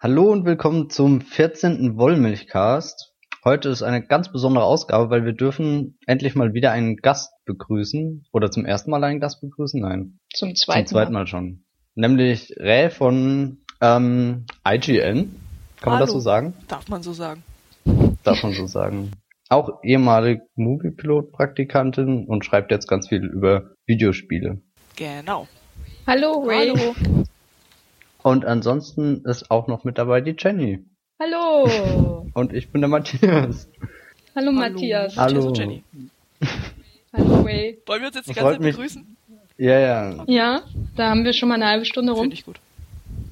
Hallo und willkommen zum 14. Wollmilchcast. Heute ist eine ganz besondere Ausgabe, weil wir dürfen endlich mal wieder einen Gast begrüßen. Oder zum ersten Mal einen Gast begrüßen? Nein. Zum zweiten, zum zweiten Mal. mal schon. Nämlich Ray von ähm, IGN. Kann man das so sagen? Darf man so sagen. Darf man so sagen. Auch ehemalige Moviepilot-Praktikantin und schreibt jetzt ganz viel über Videospiele. Genau. Hallo Ray. Hallo. Und ansonsten ist auch noch mit dabei die Jenny. Hallo. Und ich bin der Matthias. Hallo, Hallo Matthias. Hallo. und Jenny. Hallo Ray. Wollen wir uns jetzt die ganze Zeit begrüßen? Ja, ja. Ja, da haben wir schon mal eine halbe Stunde rum. Finde ich gut.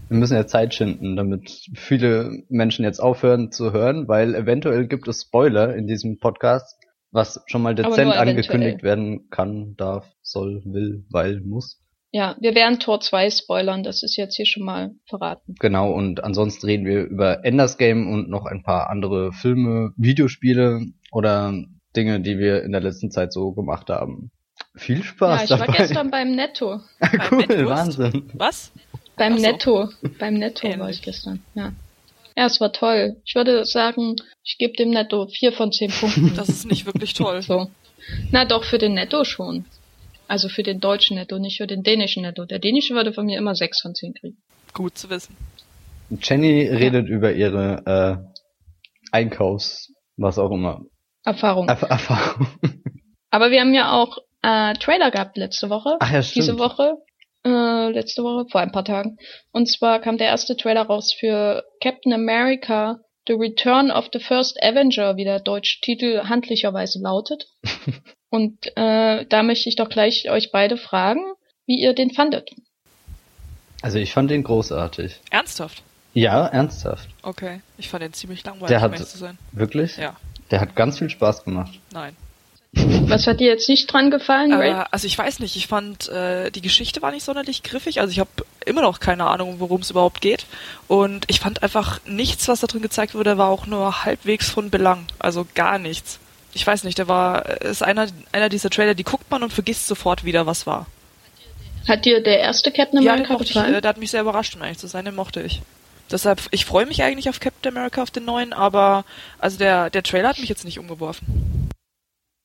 Wir müssen ja Zeit schinden, damit viele Menschen jetzt aufhören zu hören, weil eventuell gibt es Spoiler in diesem Podcast, was schon mal dezent angekündigt werden kann, darf, soll, will, weil, muss. Ja, wir werden Tor 2 spoilern, das ist jetzt hier schon mal verraten. Genau, und ansonsten reden wir über Enders Game und noch ein paar andere Filme, Videospiele oder Dinge, die wir in der letzten Zeit so gemacht haben. Viel Spaß ja, ich dabei. war gestern beim Netto. cool, Wahnsinn. Was? Beim so. Netto. Beim Netto Ähnlich. war ich gestern, ja. Ja, es war toll. Ich würde sagen, ich gebe dem Netto vier von zehn Punkten. Das ist nicht wirklich toll. So. Na doch, für den Netto schon. Also für den deutschen Netto, nicht für den dänischen Netto. Der dänische würde von mir immer sechs von zehn kriegen. Gut zu wissen. Jenny redet ja. über ihre äh, Einkaufs, was auch immer. Erfahrung. Erf Erfahrung. Aber wir haben ja auch äh, Trailer gehabt letzte Woche. Ach ja, stimmt. Diese Woche äh, letzte Woche, vor ein paar Tagen. Und zwar kam der erste Trailer raus für Captain America The Return of the First Avenger, wie der deutsche Titel handlicherweise lautet. Und äh, da möchte ich doch gleich euch beide fragen, wie ihr den fandet. Also ich fand den großartig. Ernsthaft? Ja, ernsthaft. Okay, ich fand den ziemlich langweilig, der hat, um zu sein. Wirklich? Ja. Der hat ganz viel Spaß gemacht. Nein. Was hat dir jetzt nicht dran gefallen? Äh, also ich weiß nicht, ich fand, äh, die Geschichte war nicht sonderlich griffig, also ich habe immer noch keine Ahnung, worum es überhaupt geht. Und ich fand einfach nichts, was da drin gezeigt wurde, war auch nur halbwegs von Belang. Also gar nichts. Ich weiß nicht, der war, ist einer, einer dieser Trailer, die guckt man und vergisst sofort wieder, was war. Hat dir der erste Captain America ja, gefallen? Ich, äh, der hat mich sehr überrascht, um ehrlich zu sein, den mochte ich. Deshalb, ich freue mich eigentlich auf Captain America, auf den neuen, aber also der, der Trailer hat mich jetzt nicht umgeworfen.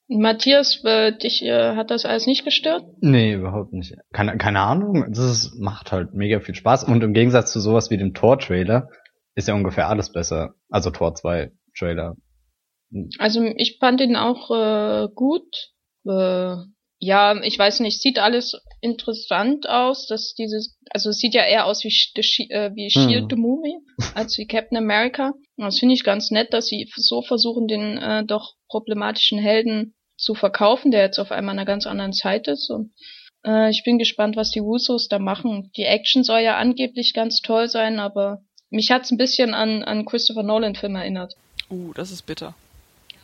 Matthias, äh, dich äh, hat das alles nicht gestört? Nee, überhaupt nicht. Keine, keine Ahnung. Das ist, macht halt mega viel Spaß. Und im Gegensatz zu sowas wie dem Tor-Trailer ist ja ungefähr alles besser. Also Tor 2 Trailer. Also ich fand ihn auch äh, gut. Äh, ja, ich weiß nicht, sieht alles interessant aus, dass dieses, also es sieht ja eher aus wie, äh, wie Shield hm. the Movie als wie Captain America. Das finde ich ganz nett, dass sie so versuchen, den äh, doch problematischen Helden zu verkaufen, der jetzt auf einmal in einer ganz anderen Zeit ist. Und äh, ich bin gespannt, was die Wusos da machen. Die Action soll ja angeblich ganz toll sein, aber mich hat's ein bisschen an, an Christopher Nolan-Film erinnert. Uh, das ist bitter.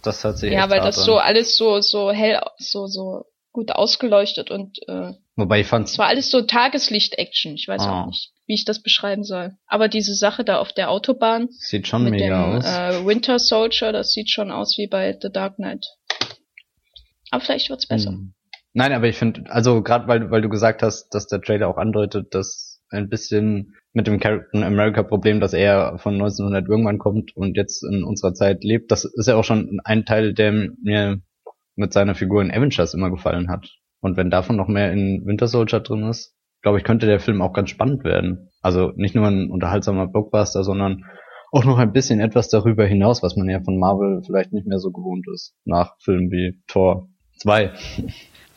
Das hat sich Ja, weil das an. so alles so, so hell, so, so gut ausgeleuchtet und äh, Wobei ich fand's. Es war alles so Tageslicht-Action. Ich weiß oh. auch nicht, wie ich das beschreiben soll. Aber diese Sache da auf der Autobahn. Sieht schon mit mega dem, aus. Äh, Winter Soldier, das sieht schon aus wie bei The Dark Knight. Aber vielleicht wird's besser. Hm. Nein, aber ich finde, also gerade weil, weil du gesagt hast, dass der Trailer auch andeutet, dass ein bisschen mit dem Captain America Problem, dass er von 1900 irgendwann kommt und jetzt in unserer Zeit lebt, das ist ja auch schon ein Teil, der mir mit seiner Figur in Avengers immer gefallen hat. Und wenn davon noch mehr in Winter Soldier drin ist, glaube ich, könnte der Film auch ganz spannend werden. Also nicht nur ein unterhaltsamer Blockbuster, sondern auch noch ein bisschen etwas darüber hinaus, was man ja von Marvel vielleicht nicht mehr so gewohnt ist, nach Filmen wie Thor 2.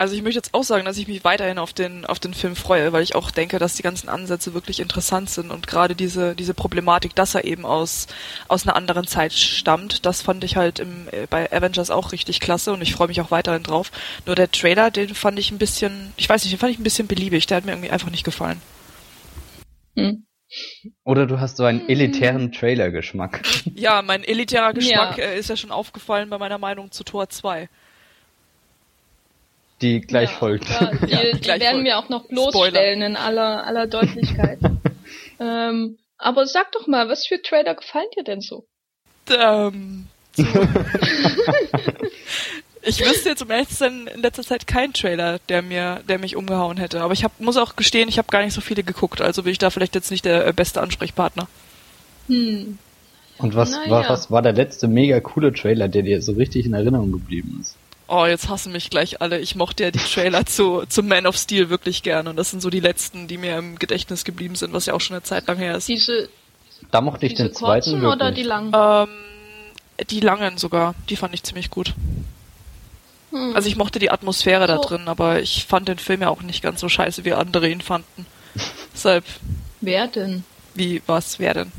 Also ich möchte jetzt auch sagen, dass ich mich weiterhin auf den, auf den Film freue, weil ich auch denke, dass die ganzen Ansätze wirklich interessant sind und gerade diese, diese Problematik, dass er eben aus, aus einer anderen Zeit stammt, das fand ich halt im, äh, bei Avengers auch richtig klasse und ich freue mich auch weiterhin drauf. Nur der Trailer, den fand ich ein bisschen, ich weiß nicht, den fand ich ein bisschen beliebig, der hat mir irgendwie einfach nicht gefallen. Hm. Oder du hast so einen elitären Trailer-Geschmack. Ja, mein elitärer Geschmack ja. Äh, ist ja schon aufgefallen bei meiner Meinung zu Tor 2 die gleich ja, folgt. Ja, die, ja, die werden folgt. wir auch noch bloßstellen in aller, aller Deutlichkeit. ähm, aber sag doch mal, was für Trailer gefallen dir denn so? Ähm, so. ich wüsste jetzt um ehrlich zu sein in letzter Zeit keinen Trailer, der mir, der mich umgehauen hätte. Aber ich hab, muss auch gestehen, ich habe gar nicht so viele geguckt, also bin ich da vielleicht jetzt nicht der äh, beste Ansprechpartner. Hm. Und was, Naja. war, was war der letzte mega coole Trailer, der dir so richtig in Erinnerung geblieben ist? Oh, jetzt hassen mich gleich alle. Ich mochte ja die Trailer zu, zu Man of Steel wirklich gern und das sind so die letzten, die mir im Gedächtnis geblieben sind, was ja auch schon eine Zeit lang her ist. Diese, Da mochte ich diese den zweiten kurzen wirklich. oder die langen? Ähm, die langen sogar, die fand ich ziemlich gut. Hm. Also ich mochte die Atmosphäre da So. drin, aber ich fand den Film ja auch nicht ganz so scheiße, wie andere ihn fanden. Deshalb, Wer denn? wie, was, wer denn?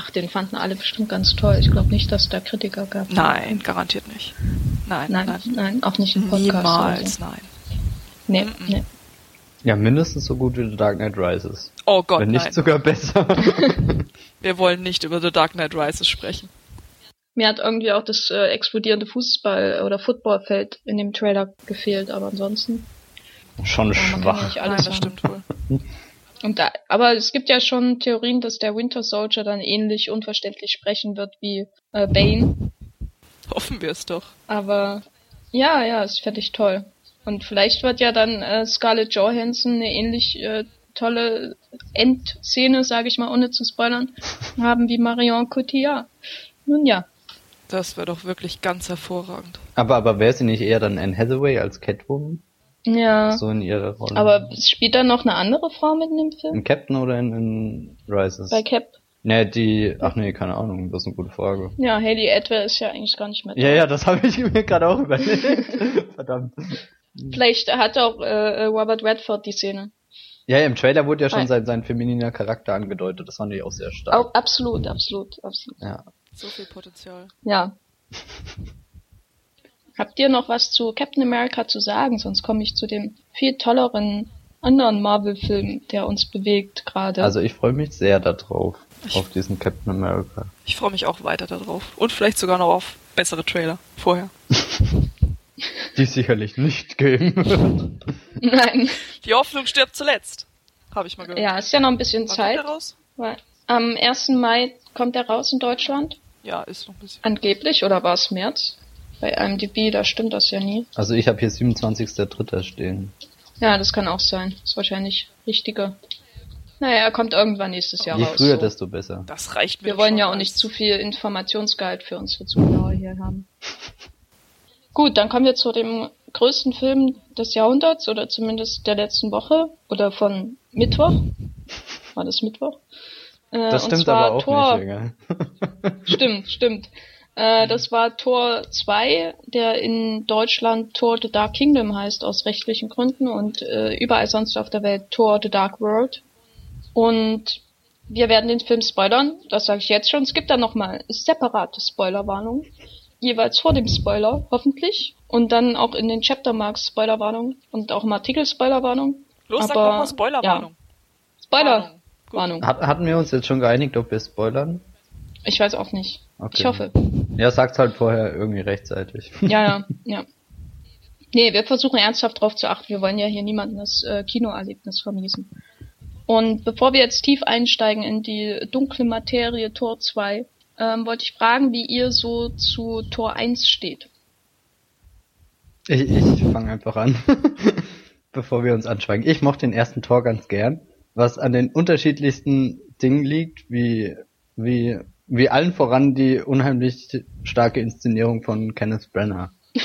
Ach, den fanden alle bestimmt ganz toll. Ich glaube nicht, dass es da Kritiker gab. Nein, garantiert nicht. Nein, Nein, nein. nein, auch nicht im Podcast. Niemals, so. nein. Nee, Mhm. nee. Ja, mindestens so gut wie The Dark Knight Rises. Oh Gott, Wenn nicht nein. sogar besser. Wir wollen nicht über The Dark Knight Rises sprechen. Mir hat irgendwie auch das äh, explodierende Fußball- oder Footballfeld in dem Trailer gefehlt, aber ansonsten. Schon ja schwach. nicht Nein, alles das stimmt wohl. Und da, aber es gibt ja schon Theorien, dass der Winter Soldier dann ähnlich unverständlich sprechen wird wie äh, Bane. Hoffen wir es doch. Aber ja, ja, fände ich toll. Und vielleicht wird ja dann äh, Scarlett Johansson eine ähnlich äh, tolle Endszene, sage ich mal, ohne zu spoilern, haben wie Marion Cotillard. Nun ja. Das wäre doch wirklich ganz hervorragend. Aber, aber wäre sie nicht eher dann Anne Hathaway als Catwoman? Ja. So in ihrer Rolle? Aber spielt da noch eine andere Frau mit in dem Film? In Captain oder in, in Rises? Bei Cap? Ne, die, ach nee, keine Ahnung, das ist eine gute Frage. Ja, Haley Atwell ist ja eigentlich gar nicht mehr da. Ja, ja, das habe ich mir gerade auch überlegt. Verdammt. Vielleicht hat auch äh, Robert Redford die Szene. Ja, im Trailer wurde ja schon sein, sein femininer Charakter angedeutet. Das fand ich auch sehr stark. Auch, absolut, absolut, absolut. Ja. So viel Potenzial. Ja. Habt ihr noch was zu Captain America zu sagen? Sonst komme ich zu dem viel tolleren anderen Marvel-Film, der uns bewegt gerade. Also ich freue mich sehr darauf. Ich- Auf diesen Captain America. Ich freue mich auch weiter darauf. Und vielleicht sogar noch auf bessere Trailer vorher. Die es sicherlich nicht geben wird. Nein. Die Hoffnung stirbt zuletzt. Habe ich mal gehört. Ja, ist ja noch ein bisschen Wann Zeit. kommt der raus? Weil am 1. Mai kommt er raus in Deutschland. Ja, ist noch ein bisschen. Angeblich, oder war es März? Bei IMDb, da stimmt das ja nie. Also ich habe hier 27.3. stehen. Ja, das kann auch sein. Ist wahrscheinlich richtiger. Naja, er kommt irgendwann nächstes Jahr Je raus. früher, so. desto besser. Das reicht mir. Wir wollen schon ja auch nicht zu viel Informationsgehalt für unsere Zuschauer hier haben. Gut, dann kommen wir zu dem größten Film des Jahrhunderts oder zumindest der letzten Woche oder von Mittwoch. War das Mittwoch? Äh, Das und stimmt zwar aber auch Tor, nicht, egal. Stimmt, stimmt. Äh, das war Tor 2, der in Deutschland Tor The Dark Kingdom heißt, aus rechtlichen Gründen und äh, überall sonst auf der Welt Tor The Dark World. Und wir werden den Film spoilern, das sage ich jetzt schon. Es gibt dann nochmal separate Spoilerwarnungen, jeweils vor dem Spoiler, hoffentlich. Und dann auch in den Chaptermarks Spoilerwarnung und auch im Artikel Spoilerwarnung. Los, sag aber- doch mal Spoilerwarnung. Spoilerwarnung. Gut. Hat, hatten wir uns jetzt schon geeinigt, ob wir spoilern? Ich weiß auch nicht. Okay. Ich hoffe. Ja, sagt's halt vorher irgendwie rechtzeitig. Ja, ja, ja. Nee, wir versuchen ernsthaft drauf zu achten. Wir wollen ja hier niemandem das äh, Kinoerlebnis vermiesen. Und bevor wir jetzt tief einsteigen in die dunkle Materie Tor 2, ähm, wollte ich fragen, wie ihr so zu Tor 1 steht. Ich, ich fange einfach an, bevor wir uns anschweigen. Ich mochte den ersten Tor ganz gern, was an den unterschiedlichsten Dingen liegt, wie, wie, wie allen voran die unheimlich starke Inszenierung von Kenneth Brenner.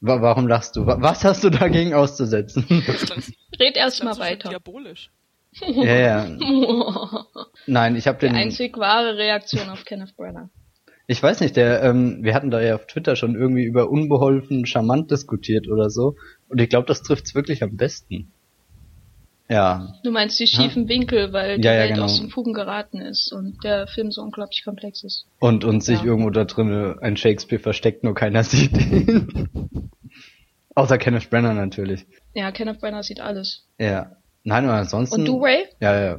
Wa- Warum lachst du? Wa- Was hast du dagegen auszusetzen? Red erst mal weiter. Diabolisch. ja, ja. Nein, ich habe Die den. einzig wahre Reaktion auf Kenneth Branagh. Ich weiß nicht, der, ähm, wir hatten da ja auf Twitter schon irgendwie über unbeholfen charmant diskutiert oder so. Und ich glaube, das trifft's wirklich am besten. Ja. Du meinst die schiefen Winkel, weil die Ja, ja, Welt genau. aus den Fugen geraten ist und der Film so unglaublich komplex ist. Und, und sich Ja. irgendwo da drin ein Shakespeare versteckt, nur keiner sieht ihn. Außer Kenneth Brenner natürlich. Ja, Kenneth Branagh sieht alles. Ja. Nein, aber ansonsten. Und du, Ray? Ja, ja,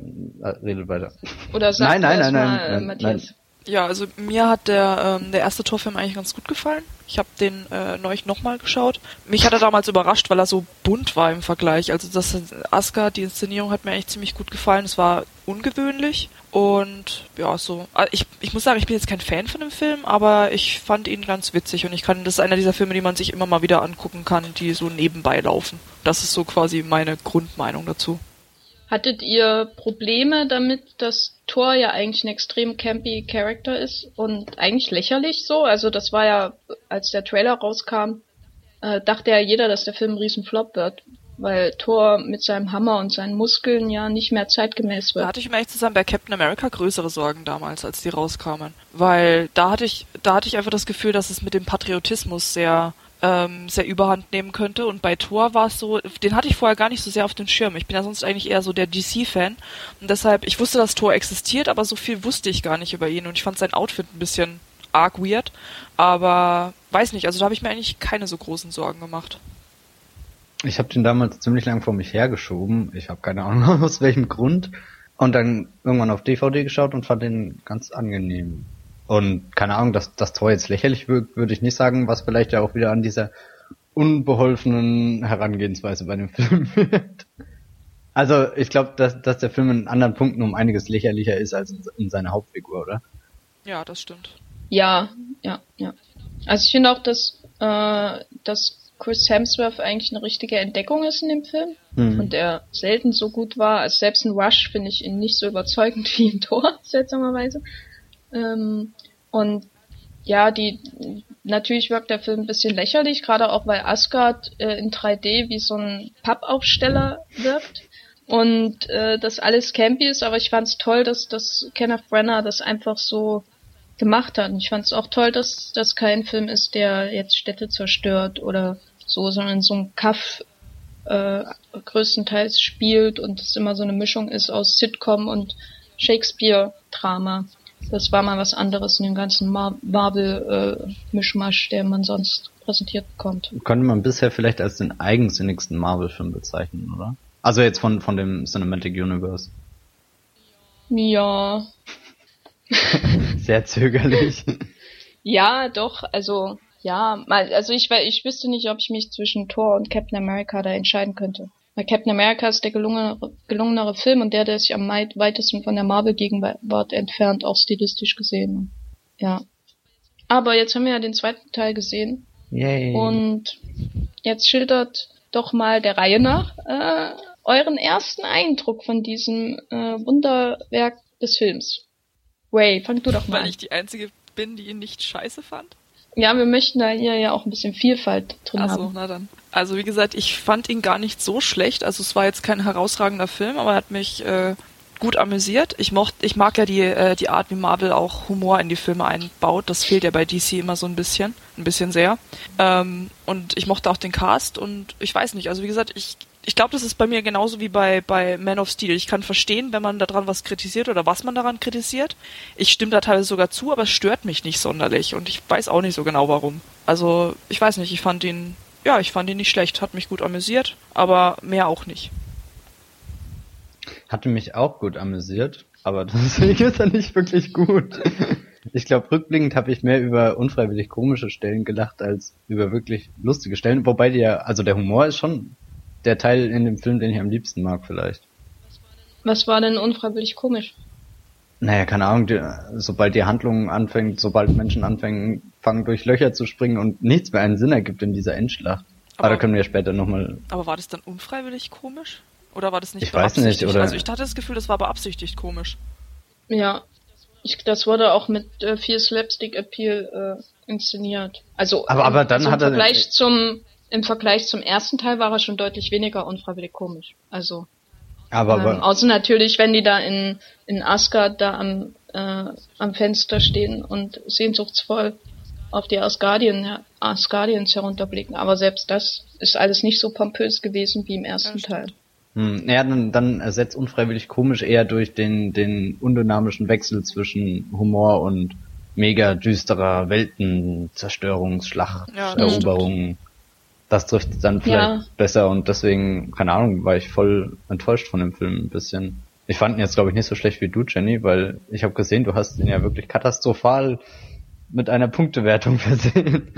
redet weiter. Oder sag Nein, nein, erst nein, mal, nein, äh, nein, Matthias? Ja, also mir hat der, ähm, der erste Torfilm eigentlich ganz gut gefallen. Ich habe den äh, neulich nochmal geschaut. Mich hat er damals überrascht, weil er so bunt war im Vergleich. Also das Aska, die Inszenierung hat mir eigentlich ziemlich gut gefallen. Es war ungewöhnlich und ja, so. Also Ich, ich muss sagen, ich bin jetzt kein Fan von dem Film, aber ich fand ihn ganz witzig und ich kann, das ist einer dieser Filme, die man sich immer mal wieder angucken kann, die so nebenbei laufen. Das ist so quasi meine Grundmeinung dazu. Hattet ihr Probleme damit, dass Thor ja eigentlich ein extrem campy Charakter ist und eigentlich lächerlich so? Also das war ja, als der Trailer rauskam, äh, dachte ja jeder, dass der Film ein Riesenflop wird, weil Thor mit seinem Hammer und seinen Muskeln ja nicht mehr zeitgemäß wird. Da hatte ich mir echt zusammen bei Captain America größere Sorgen damals, als die rauskamen, weil da hatte ich, da hatte ich einfach das Gefühl, dass es mit dem Patriotismus sehr ähm, sehr überhand nehmen könnte. Und bei Thor war es so, den hatte ich vorher gar nicht so sehr auf den Schirm. Ich bin ja sonst eigentlich eher so der DC-Fan. Und deshalb, ich wusste, dass Thor existiert, aber so viel wusste ich gar nicht über ihn. Und ich fand sein Outfit ein bisschen arg weird. Aber weiß nicht, also da habe ich mir eigentlich keine so großen Sorgen gemacht. Ich habe den damals ziemlich lang vor mich hergeschoben. Ich habe keine Ahnung aus welchem Grund. Und dann irgendwann auf DVD geschaut und fand den ganz angenehm. Und keine Ahnung, dass das Tor jetzt lächerlich wirkt, würde ich nicht sagen, was vielleicht ja auch wieder an dieser unbeholfenen Herangehensweise bei dem Film wird. Also ich glaube, dass, dass der Film in anderen Punkten um einiges lächerlicher ist als in seiner Hauptfigur, oder? Ja, das stimmt. Ja, ja, ja. Also ich finde auch, dass, äh, dass Chris Hemsworth eigentlich eine richtige Entdeckung ist in dem Film mhm. und er selten so gut war. Also selbst in Rush finde ich ihn nicht so überzeugend wie in Thor, seltsamerweise. Ähm, und ja, die natürlich wirkt der Film ein bisschen lächerlich, gerade auch weil Asgard äh, in 3D wie so ein Pappaufsteller wirkt und äh, das alles campy ist, aber ich fand es toll, dass, dass Kenneth Brenner das einfach so gemacht hat. Und ich fand es auch toll, dass das kein Film ist, der jetzt Städte zerstört oder so, sondern so einem Kaff äh, größtenteils spielt und es immer so eine Mischung ist aus Sitcom und Shakespeare-Drama. Das war mal was anderes in dem ganzen Mar Marvel-Mischmasch, der man sonst präsentiert bekommt. Könnte man bisher vielleicht als den eigensinnigsten Marvel-Film bezeichnen, oder? Also jetzt von, von dem Cinematic Universe. Ja. Sehr zögerlich. ja, doch, also, ja, mal, also ich, ich wüsste nicht, ob ich mich zwischen Thor und Captain America da entscheiden könnte. Captain America ist der gelungenere, gelungenere Film und der, der sich am weitesten von der Marvel-Gegenwart entfernt, auch stilistisch gesehen. Ja. Aber jetzt haben wir ja den zweiten Teil gesehen. Yay. Und jetzt schildert doch mal der Reihe nach äh, euren ersten Eindruck von diesem äh, Wunderwerk des Films. Ray, fang du doch mal Weil ich die Einzige bin, die ihn nicht scheiße fand? Ja, wir möchten da hier ja auch ein bisschen Vielfalt drin Ach so, haben. na dann. Also wie gesagt, ich fand ihn gar nicht so schlecht. Also es war jetzt kein herausragender Film, aber er hat mich äh, gut amüsiert. Ich mocht, ich mag ja die äh, die Art, wie Marvel auch Humor in die Filme einbaut. Das fehlt ja bei DC immer so ein bisschen, ein bisschen sehr. Ähm, und ich mochte auch den Cast und ich weiß nicht. Also wie gesagt, ich ich glaube, das ist bei mir genauso wie bei, bei Man of Steel. Ich kann verstehen, wenn man daran was kritisiert oder was man daran kritisiert. Ich stimme da teilweise sogar zu, aber es stört mich nicht sonderlich und ich weiß auch nicht so genau warum. Also, ich weiß nicht, ich fand ihn, ja, ich fand ihn nicht schlecht, hat mich gut amüsiert, aber mehr auch nicht. Hatte mich auch gut amüsiert, aber deswegen ist er nicht wirklich gut. Ich glaube, rückblickend habe ich mehr über unfreiwillig komische Stellen gelacht als über wirklich lustige Stellen. Wobei der, also der Humor ist schon der Teil in dem Film, den ich am liebsten mag, vielleicht. Was war denn unfreiwillig komisch? Naja, keine Ahnung, die, sobald die Handlung anfängt, sobald Menschen anfangen, fangen durch Löcher zu springen und nichts mehr einen Sinn ergibt in dieser Endschlacht. Aber, aber da können wir später nochmal. Aber war das dann unfreiwillig komisch? Oder war das nicht ich weiß nicht, oder? Also ich hatte das Gefühl, das war beabsichtigt komisch. Ja, ich, das wurde auch mit äh, viel Slapstick-Appeal äh, inszeniert. Also, aber, aber dann also hat im Vergleich er, zum im Vergleich zum ersten Teil war er schon deutlich weniger unfreiwillig komisch. Also aber, ähm, aber außer natürlich, wenn die da in in Asgard da am äh, am Fenster stehen und sehnsuchtsvoll auf die Asgardien, Asgardiens herunterblicken. Aber selbst das ist alles nicht so pompös gewesen wie im ersten ja, Teil. Hm, ja, dann, dann ersetzt unfreiwillig komisch eher durch den, den undynamischen Wechsel zwischen Humor und mega düsterer Weltenzerstörungsschlacht, ja, Eroberung das trifft dann vielleicht ja. besser und deswegen, keine Ahnung, war ich voll enttäuscht von dem Film ein bisschen. Ich fand ihn jetzt, glaube ich, nicht so schlecht wie du, Jenny, weil ich habe gesehen, du hast ihn ja wirklich katastrophal mit einer Punktewertung versehen.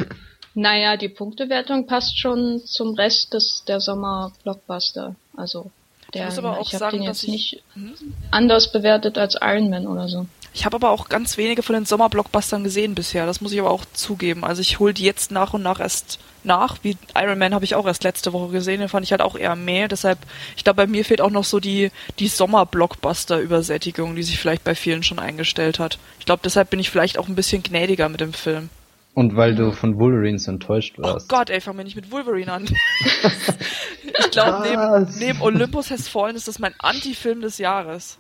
Naja, die Punktewertung passt schon zum Rest des der Sommer-Blockbuster. Also der, ich, muss aber auch ich habe den jetzt ich, nicht hm? anders bewertet als Iron Man oder so. Ich habe aber auch ganz wenige von den Sommerblockbustern gesehen bisher, das muss ich aber auch zugeben. Also ich hole die jetzt nach und nach erst nach. Wie Iron Man habe ich auch erst letzte Woche gesehen, den fand ich halt auch eher mehr. Deshalb, ich glaube, bei mir fehlt auch noch so die, die Sommerblockbuster-Übersättigung, die sich vielleicht bei vielen schon eingestellt hat. Ich glaube, deshalb bin ich vielleicht auch ein bisschen gnädiger mit dem Film. Und weil du von Wolverines enttäuscht Oh warst. Gott, ey, fang mir nicht mit Wolverine an. ich glaube, neben, neben Olympus Has Fallen ist das mein Anti-Film des Jahres.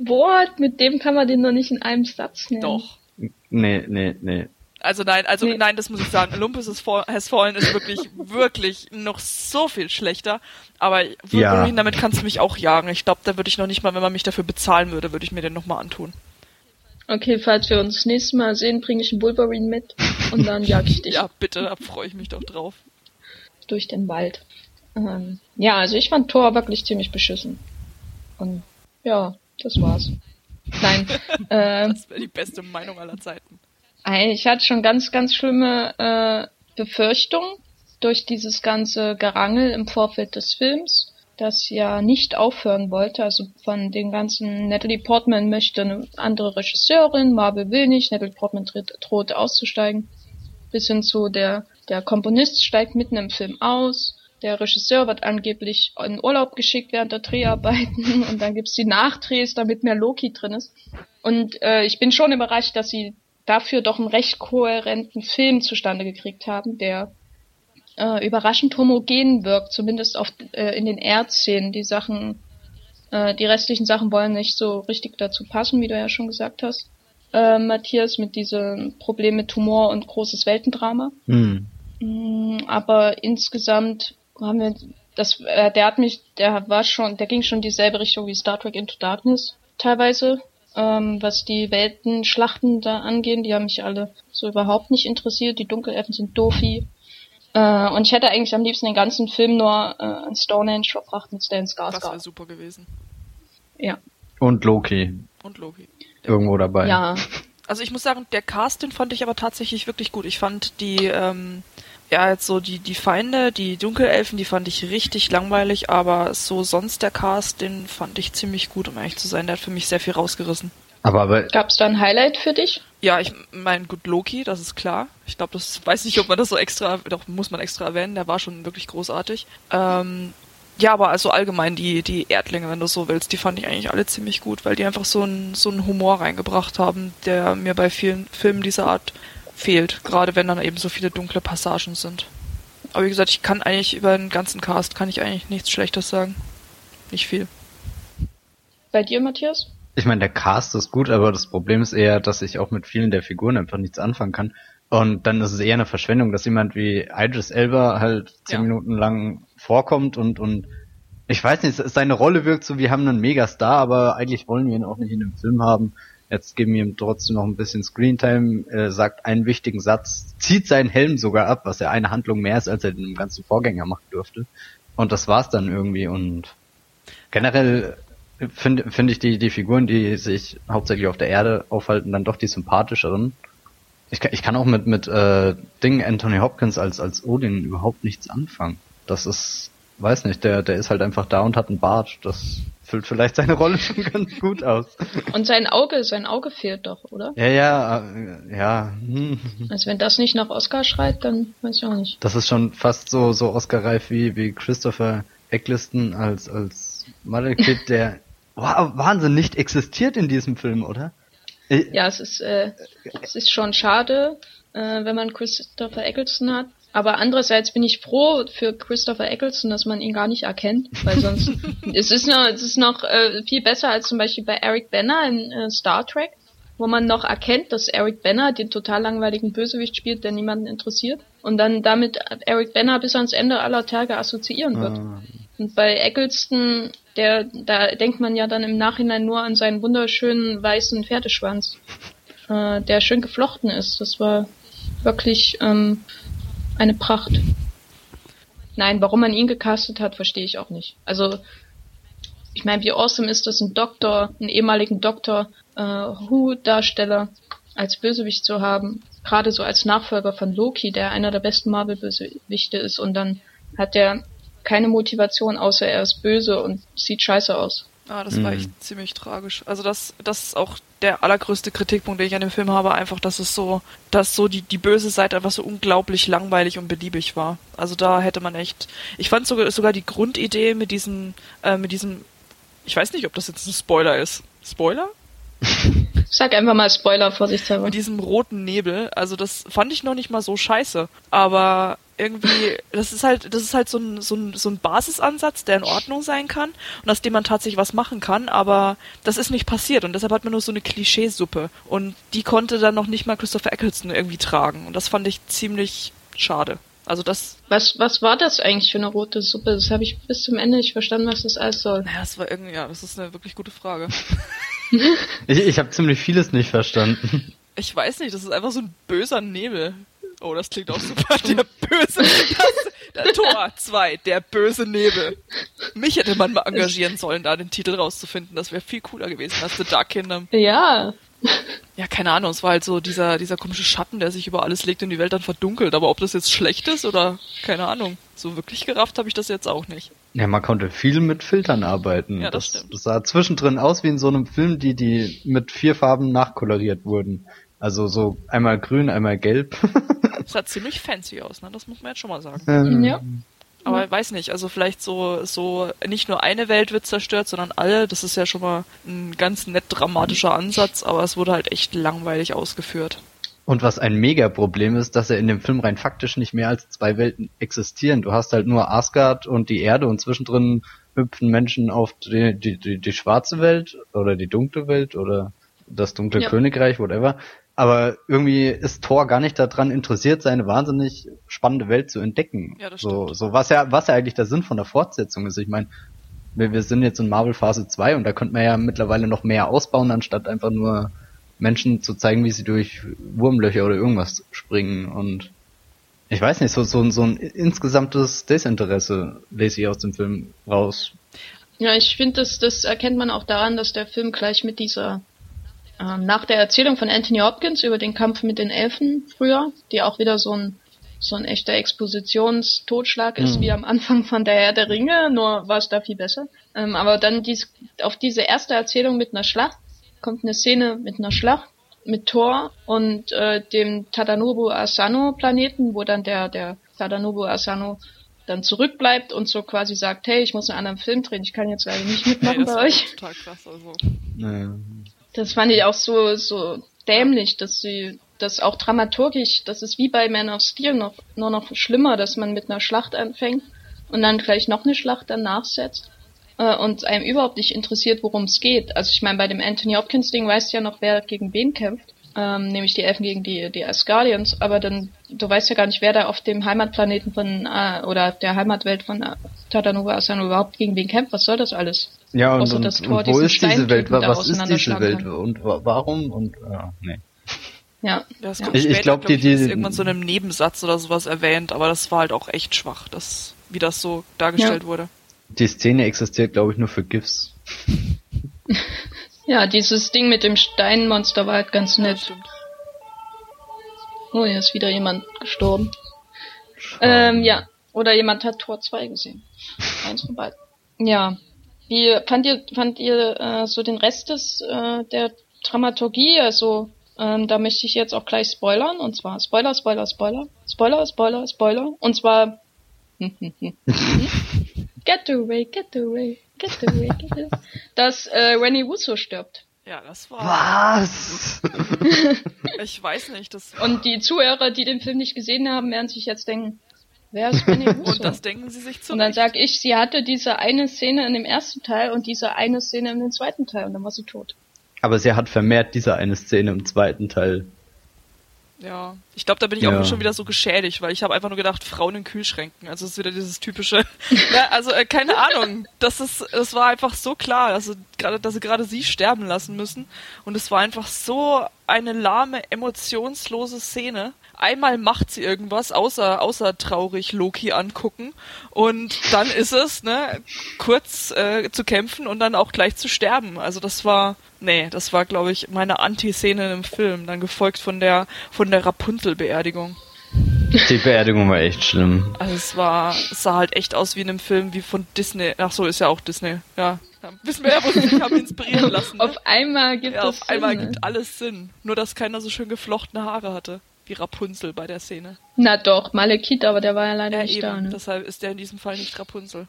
What? Mit dem kann man den noch nicht in einem Satz nennen. Doch. Nee, nee, nee. Also nein, also Nee. nein, das muss ich sagen. Olympus Has Fall- Has Fallen ist wirklich, wirklich noch so viel schlechter. Aber Wolverine, Ja. damit kannst du mich auch jagen. Ich glaube, da würde ich noch nicht mal, wenn man mich dafür bezahlen würde, würde ich mir den nochmal antun. Okay, falls wir uns das nächste Mal sehen, bringe ich einen Wolverine mit und dann jag ich dich Ja, bitte, da freue ich mich doch drauf. durch den Wald. Ähm, ja, also ich fand Thor wirklich ziemlich beschissen. Und ja, das war's. Nein, äh, Das wäre die beste Meinung aller Zeiten. ich hatte schon ganz, ganz schlimme äh, Befürchtungen durch dieses ganze Gerangel im Vorfeld des Films, das ja nicht aufhören wollte. Also von den ganzen Natalie Portman möchte eine andere Regisseurin, Marvel will nicht, Natalie Portman droht auszusteigen. Bis hin zu der, der Komponist steigt mitten im Film aus. Der Regisseur wird angeblich in Urlaub geschickt während der Dreharbeiten und dann gibt's die Nachdrehs, damit mehr Loki drin ist. Und äh, ich bin schon überrascht, dass sie dafür doch einen recht kohärenten Film zustande gekriegt haben, der äh, überraschend homogen wirkt, zumindest auf, äh, in den Erdszenen. Die Sachen, äh, die restlichen Sachen wollen nicht so richtig dazu passen, wie du ja schon gesagt hast. Äh, Matthias mit diesem Problem mit Tumor und großes Weltendrama. Hm. Mm, aber insgesamt haben wir das äh, der hat mich der war schon der ging schon dieselbe Richtung wie Star Trek Into Darkness teilweise ähm, was die Weltenschlachten da angehen die haben mich alle so überhaupt nicht interessiert die Dunkelelfen sind doofi äh, und ich hätte eigentlich am liebsten den ganzen Film nur äh, an Stonehenge verbracht mit Stan Das wäre Skarsgård super gewesen. ja Und Loki. Und Loki. Irgendwo dabei. ja Also ich muss sagen, der Cast, den fand ich aber tatsächlich wirklich gut. Ich fand die, ähm, ja, jetzt so die, die Feinde, die Dunkelelfen, die fand ich richtig langweilig, aber so sonst der Cast, den fand ich ziemlich gut, um ehrlich zu sein. Der hat für mich sehr viel rausgerissen. Aber, aber gab's da ein Highlight für dich Ja, ich meine, gut, Loki, das ist klar. Ich glaube, das weiß nicht, ob man das so extra, doch muss man extra erwähnen, der war schon wirklich großartig. Ähm, ja, aber also allgemein die, die Erdlinge, wenn du so willst, die fand ich eigentlich alle ziemlich gut, weil die einfach so einen so einen Humor reingebracht haben, der mir bei vielen Filmen dieser Art fehlt, gerade wenn dann eben so viele dunkle Passagen sind. Aber wie gesagt, ich kann eigentlich über den ganzen Cast kann ich eigentlich nichts Schlechtes sagen. Nicht viel. bei dir Matthias ich meine, der Cast ist gut, aber das Problem ist eher, dass ich auch mit vielen der Figuren einfach nichts anfangen kann. Und dann ist es eher eine Verschwendung, dass jemand wie Idris Elba halt zehn Ja. Minuten lang vorkommt und, und ich weiß nicht, seine Rolle wirkt so, wir haben einen Megastar, aber eigentlich wollen wir ihn auch nicht in dem Film haben. Jetzt geben wir ihm trotzdem noch ein bisschen Screentime, äh, sagt einen wichtigen Satz, zieht seinen Helm sogar ab, was ja eine Handlung mehr ist, als er dem ganzen Vorgänger machen durfte. Und das war's dann irgendwie und generell finde finde ich die, die Figuren, die sich hauptsächlich auf der Erde aufhalten, dann doch die sympathischeren. Ich kann, ich kann auch mit, mit äh, Ding Anthony Hopkins als, als Odin überhaupt nichts anfangen. Das ist, weiß nicht, der, der ist halt einfach da und hat einen Bart. Das füllt vielleicht seine Rolle schon ganz gut aus. und sein Auge sein Auge fehlt doch oder Ja, ja, äh, ja. also wenn das nicht nach Oscar schreit dann weiß ich auch nicht Das ist schon fast so, so Oscar-reif wie, wie Christopher Eccleston als, als Malekith, der wow, Wahnsinn nicht existiert in diesem Film, oder? Ja, es ist, äh, es ist schon schade, äh, wenn man Christopher Eccleston hat. Aber andererseits bin ich froh für Christopher Eccleston, dass man ihn gar nicht erkennt, weil sonst es ist noch, es ist noch äh, viel besser als zum Beispiel bei Eric Banner in äh, Star Trek, wo man noch erkennt, dass Eric Banner den total langweiligen Bösewicht spielt, der niemanden interessiert und dann damit Eric Banner bis ans Ende aller Tage assoziieren wird. Ah. Und bei Eccleston, der, da denkt man ja dann im Nachhinein nur an seinen wunderschönen weißen Pferdeschwanz, äh, der schön geflochten ist. Das war wirklich ähm, eine Pracht. Nein, warum man ihn gecastet hat, verstehe ich auch nicht. Also, ich meine, wie awesome ist das, einen Doktor, einen ehemaligen Doktor, äh, Who-Darsteller als Bösewicht zu haben, gerade so als Nachfolger von Loki, der einer der besten Marvel-Bösewichte ist, und dann hat er keine Motivation, außer er ist böse und sieht scheiße aus. Ah, das mhm. war echt ziemlich tragisch. Also das, das ist auch der allergrößte Kritikpunkt, den ich an dem Film habe, einfach, dass es so, dass so die, die böse Seite einfach so unglaublich langweilig und beliebig war. Also da hätte man echt, ich fand sogar, sogar die Grundidee mit diesem, äh, mit diesem, ich weiß nicht, ob das jetzt ein Spoiler ist. Spoiler? Sag einfach mal Spoiler, vorsichtshalber. Mit diesem roten Nebel, also das fand ich noch nicht mal so scheiße. Aber irgendwie, das ist halt, das ist halt so ein, so ein, so ein Basisansatz, der in Ordnung sein kann und aus dem man tatsächlich was machen kann, aber das ist nicht passiert und deshalb hat man nur so eine Klischeesuppe und die konnte dann noch nicht mal Christopher Eccleston irgendwie tragen und das fand ich ziemlich schade. Also das. Was, was war das eigentlich für eine rote Suppe? Das habe ich bis zum Ende nicht verstanden, was das alles soll. Naja, das war irgendwie, ja, das ist eine wirklich gute Frage. ich ich habe ziemlich vieles nicht verstanden. Ich weiß nicht, das ist einfach so ein böser Nebel. Oh, das klingt auch super. Der böse, das, der Tor 2, der böse Nebel. Mich hätte man mal engagieren sollen, da den Titel rauszufinden. Das wäre viel cooler gewesen als The Dark Kingdom. Ja. Ja, keine Ahnung. Es war halt so dieser, dieser komische Schatten, der sich über alles legt und die Welt dann verdunkelt. Aber ob das jetzt schlecht ist oder keine Ahnung. So wirklich gerafft habe ich das jetzt auch nicht. Ja, man konnte viel mit Filtern arbeiten. Ja, das, das stimmt. Das sah zwischendrin aus wie in so einem Film, die, die mit vier Farben nachkoloriert wurden. Also so einmal grün, einmal gelb. Das sah ziemlich fancy aus, ne? Das muss man jetzt schon mal sagen. Ähm, ja. Aber ich weiß nicht, also vielleicht so, so nicht nur eine Welt wird zerstört, sondern alle. Das ist ja schon mal ein ganz nett dramatischer Ansatz, aber es wurde halt echt langweilig ausgeführt. Und was ein Mega-Problem ist, dass er in dem Film rein faktisch nicht mehr als zwei Welten existieren. Du hast halt nur Asgard und die Erde und zwischendrin hüpfen Menschen auf die, die, die, die schwarze Welt oder die dunkle Welt oder das dunkle ja. Königreich, whatever. Aber irgendwie ist Thor gar nicht daran interessiert, seine wahnsinnig spannende Welt zu entdecken. Ja, das so, stimmt. so was ja, was ja eigentlich der Sinn von der Fortsetzung ist. Ich meine, wir, wir sind jetzt in Marvel Phase 2 und da könnte man ja mittlerweile noch mehr ausbauen, anstatt einfach nur Menschen zu zeigen, wie sie durch Wurmlöcher oder irgendwas springen und ich weiß nicht, so, so, so ein insgesamtes Desinteresse lese ich aus dem Film raus. Ja, ich finde, das, das erkennt man auch daran, dass der Film gleich mit dieser ähm, nach der Erzählung von Anthony Hopkins über den Kampf mit den Elfen früher, die auch wieder so ein so ein echter Expositionstotschlag ist, mhm. wie am Anfang von der Herr der Ringe, nur war es da viel besser. Ähm, aber dann dies, auf diese erste Erzählung mit einer Schlacht kommt eine Szene mit einer Schlacht mit Thor und äh, dem Tadanobu Asano Planeten, wo dann der der Tadanobu Asano dann zurückbleibt und so quasi sagt, hey, ich muss einen anderen Film drehen, ich kann jetzt leider nicht mitmachen hey, bei euch. Total krass, also. Naja. Das fand ich auch so, so dämlich, dass sie das auch dramaturgisch, das ist wie bei Man of Steel noch, nur noch schlimmer, dass man mit einer Schlacht anfängt und dann gleich noch eine Schlacht danach setzt äh, und einem überhaupt nicht interessiert, worum es geht. Also ich meine, bei dem Anthony Hopkins Ding weißt du ja noch, wer gegen wen kämpft, ähm, nämlich die Elfen gegen die, die Asgardians, aber dann, du weißt ja gar nicht, wer da auf dem Heimatplaneten von, äh, oder der Heimatwelt von äh, Tatanova Asano überhaupt gegen wen kämpft, was soll das alles? Ja, und, und, und wo ist diese Welt? Was ist diese Welt? Kann. Und warum? Und ja, nee. Ja. Das ja. Ich, ich glaube, die, die irgendwann so in einem Nebensatz oder sowas erwähnt, aber das war halt auch echt schwach, das, wie das so dargestellt ja. wurde. Die Szene existiert, glaube ich, nur für GIFs. ja, dieses Ding mit dem Steinmonster war halt ganz nett. Oh, hier ist wieder jemand gestorben. Ähm, ja. Oder jemand hat Tor 2 gesehen. Eins von beiden. Ja, wie fand ihr, fand ihr äh, so den Rest des äh, der Dramaturgie? Also ähm, da möchte ich jetzt auch gleich spoilern und zwar Spoiler, Spoiler, Spoiler, Spoiler, Spoiler, Spoiler und zwar Get away, get away, get away, get away. Dass äh, Rennie Russo stirbt. Ja, das war. Was? ich weiß nicht, das. Und die Zuhörer, die den Film nicht gesehen haben, werden sich jetzt denken, Wer ist Benny Russo? und das denken sie sich zu. Und dann sag ich, sie hatte diese eine Szene in dem ersten Teil und diese eine Szene in dem zweiten Teil und dann war sie tot. Aber sie hat vermehrt diese eine Szene im zweiten Teil. Ja, ich glaube, da bin ich ja. auch schon wieder so geschädigt, weil ich habe einfach nur gedacht, Frauen in Kühlschränken. Also es ist wieder dieses typische. ja, also äh, keine Ahnung. Das ist, das war einfach so klar, also gerade, dass sie gerade sie sterben lassen müssen. Und es war einfach so eine lahme, emotionslose Szene einmal macht sie irgendwas, außer, außer traurig Loki angucken. Und dann ist es, ne, kurz äh, zu kämpfen und dann auch gleich zu sterben. Also das war, nee, das war, glaube ich, meine Anti-Szene im Film. Dann gefolgt von der, von der Rapunzel-Beerdigung. Die Beerdigung war echt schlimm. Also es war, es sah halt echt aus wie in einem Film wie von Disney. Ach so, ist ja auch Disney, ja. Wissen wir ja, wo sie sich haben inspirieren lassen. Ne? Auf einmal gibt ja, es auf einmal Sinn, ne? gibt alles Sinn. Nur, dass keiner so schön geflochtene Haare hatte. Wie Rapunzel bei der Szene. Na doch, Malekith, aber der war ja leider Ja, nicht eben. da. Ne? Deshalb ist der in diesem Fall nicht Rapunzel.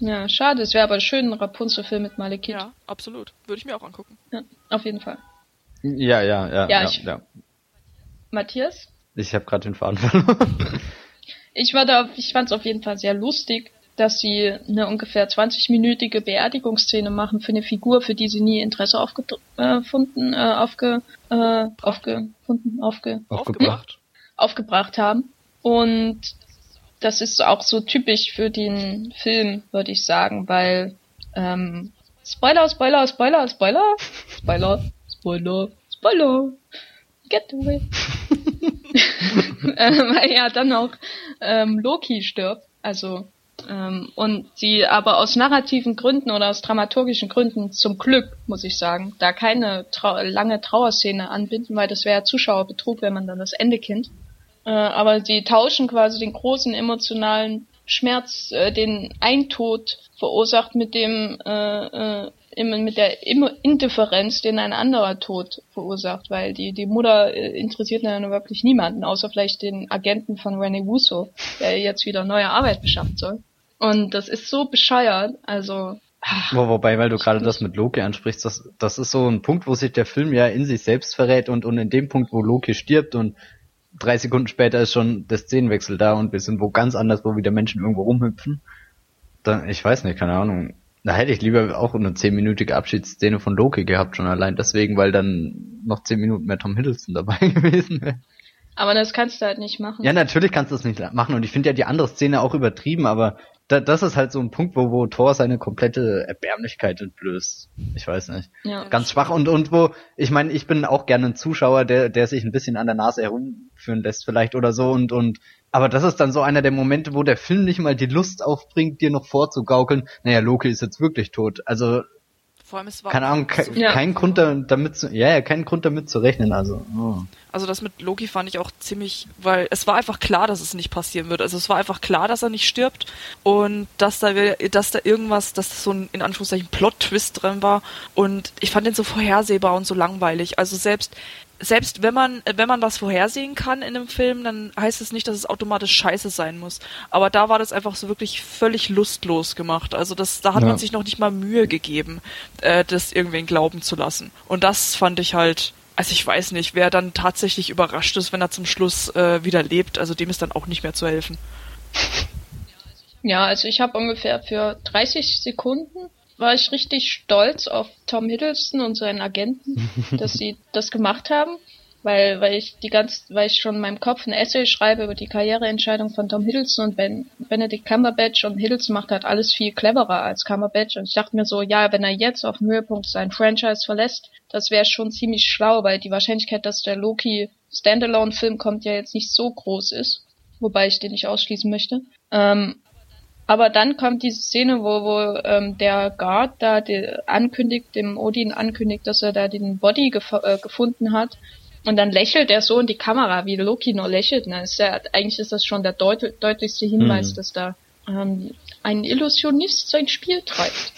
Ja, schade. Es wäre aber schön, ein Rapunzel-Film mit Malekith. Ja, absolut. Würde ich mir auch angucken. Ja, auf jeden Fall. Ja, ja, ja. Ja, ich- ja. Matthias? Ich habe gerade den Faden verloren. Ich war da, ich fand es auf jeden Fall sehr lustig, dass sie eine ungefähr 20-minütige Beerdigungsszene machen für eine Figur, für die sie nie Interesse aufgefunden, äh, aufge, äh, aufgefunden, aufge, Aufgebracht. aufgebracht haben. Und das ist auch so typisch für den Film, würde ich sagen, weil ähm, Spoiler, Spoiler, Spoiler, Spoiler, Spoiler, Spoiler, Spoiler, get away. äh, weil ja dann auch ähm, Loki stirbt, also ähm, und sie aber aus narrativen Gründen oder aus dramaturgischen Gründen zum Glück, muss ich sagen, da keine trau lange Trauerszene anbinden, weil das wäre Zuschauerbetrug, wenn man dann das Ende kennt. Äh, aber sie tauschen quasi den großen emotionalen Schmerz, äh, den ein Tod verursacht, mit dem äh, äh, mit der Indifferenz, den ein anderer Tod verursacht, weil die die Mutter äh, interessiert ja nun wirklich niemanden, außer vielleicht den Agenten von Rene Russo, der jetzt wieder neue Arbeit beschaffen soll. Und das ist so bescheuert, also Wo, wobei, weil du gerade das mit Loki ansprichst, das, das ist so ein Punkt, wo sich der Film ja in sich selbst verrät und, und in dem Punkt, wo Loki stirbt und drei Sekunden später ist schon der Szenenwechsel da und wir sind wo ganz anders, wo wieder Menschen irgendwo rumhüpfen. Dann, ich weiß nicht, keine Ahnung. Da hätte ich lieber auch eine zehnminütige Abschiedsszene von Loki gehabt, schon allein deswegen, weil dann noch zehn Minuten mehr Tom Hiddleston dabei gewesen wäre. aber das kannst du halt nicht machen. Ja, natürlich kannst du das nicht machen und ich finde ja die andere Szene auch übertrieben, aber da, das ist halt so ein Punkt, wo, wo Thor seine komplette Erbärmlichkeit entblößt. Ich weiß nicht. ja. Ganz schwach und, und wo, ich meine, ich bin auch gerne ein Zuschauer, der, der sich ein bisschen an der Nase herumführen lässt vielleicht oder so und, und, aber das ist dann so einer der Momente, wo der Film nicht mal die Lust aufbringt, dir noch vorzugaukeln, naja, Loki ist jetzt wirklich tot. Also, Vor allem es war keine Ahnung, ke so- kein Grund da, damit zu, ja, ja, kein Grund damit zu rechnen, also, oh. Also das mit Loki fand ich auch ziemlich, weil es war einfach klar, dass es nicht passieren wird. Also es war einfach klar, dass er nicht stirbt und dass da, dass da irgendwas, dass das so ein in Anführungszeichen Plot-Twist drin war. Und ich fand den so vorhersehbar und so langweilig. Also selbst selbst wenn man wenn man was vorhersehen kann in einem Film, dann heißt es nicht, dass es automatisch scheiße sein muss. Aber da war das einfach so wirklich völlig lustlos gemacht. Also das, da hat Ja. man sich noch nicht mal Mühe gegeben, äh, das irgendwen glauben zu lassen. Und das fand ich halt also ich weiß nicht, wer dann tatsächlich überrascht ist, wenn er zum Schluss äh, wieder lebt, also dem ist dann auch nicht mehr zu helfen. Ja, also ich habe ungefähr für 30 Sekunden war ich richtig stolz auf Tom Hiddleston und seinen Agenten, dass sie das gemacht haben, weil weil ich die ganz weil ich schon in meinem Kopf ein Essay schreibe über die Karriereentscheidung von Tom Hiddleston und Ben, Benedict Cumberbatch und Hiddleston macht halt alles viel cleverer als Cumberbatch und ich dachte mir so, ja, wenn er jetzt auf dem Höhepunkt sein Franchise verlässt, das wäre schon ziemlich schlau, weil die Wahrscheinlichkeit, dass der Loki Standalone Film kommt ja jetzt nicht so groß ist, wobei ich den nicht ausschließen möchte. Ähm, aber dann kommt diese Szene, wo, wo ähm, der Guard da die, ankündigt, dem Odin ankündigt, dass er da den Body gef äh, gefunden hat. Und dann lächelt er so in die Kamera, wie Loki nur lächelt. Na, ist ja, eigentlich ist das schon der deut deutlichste Hinweis, Mhm. dass da ähm, ein Illusionist sein Spiel treibt.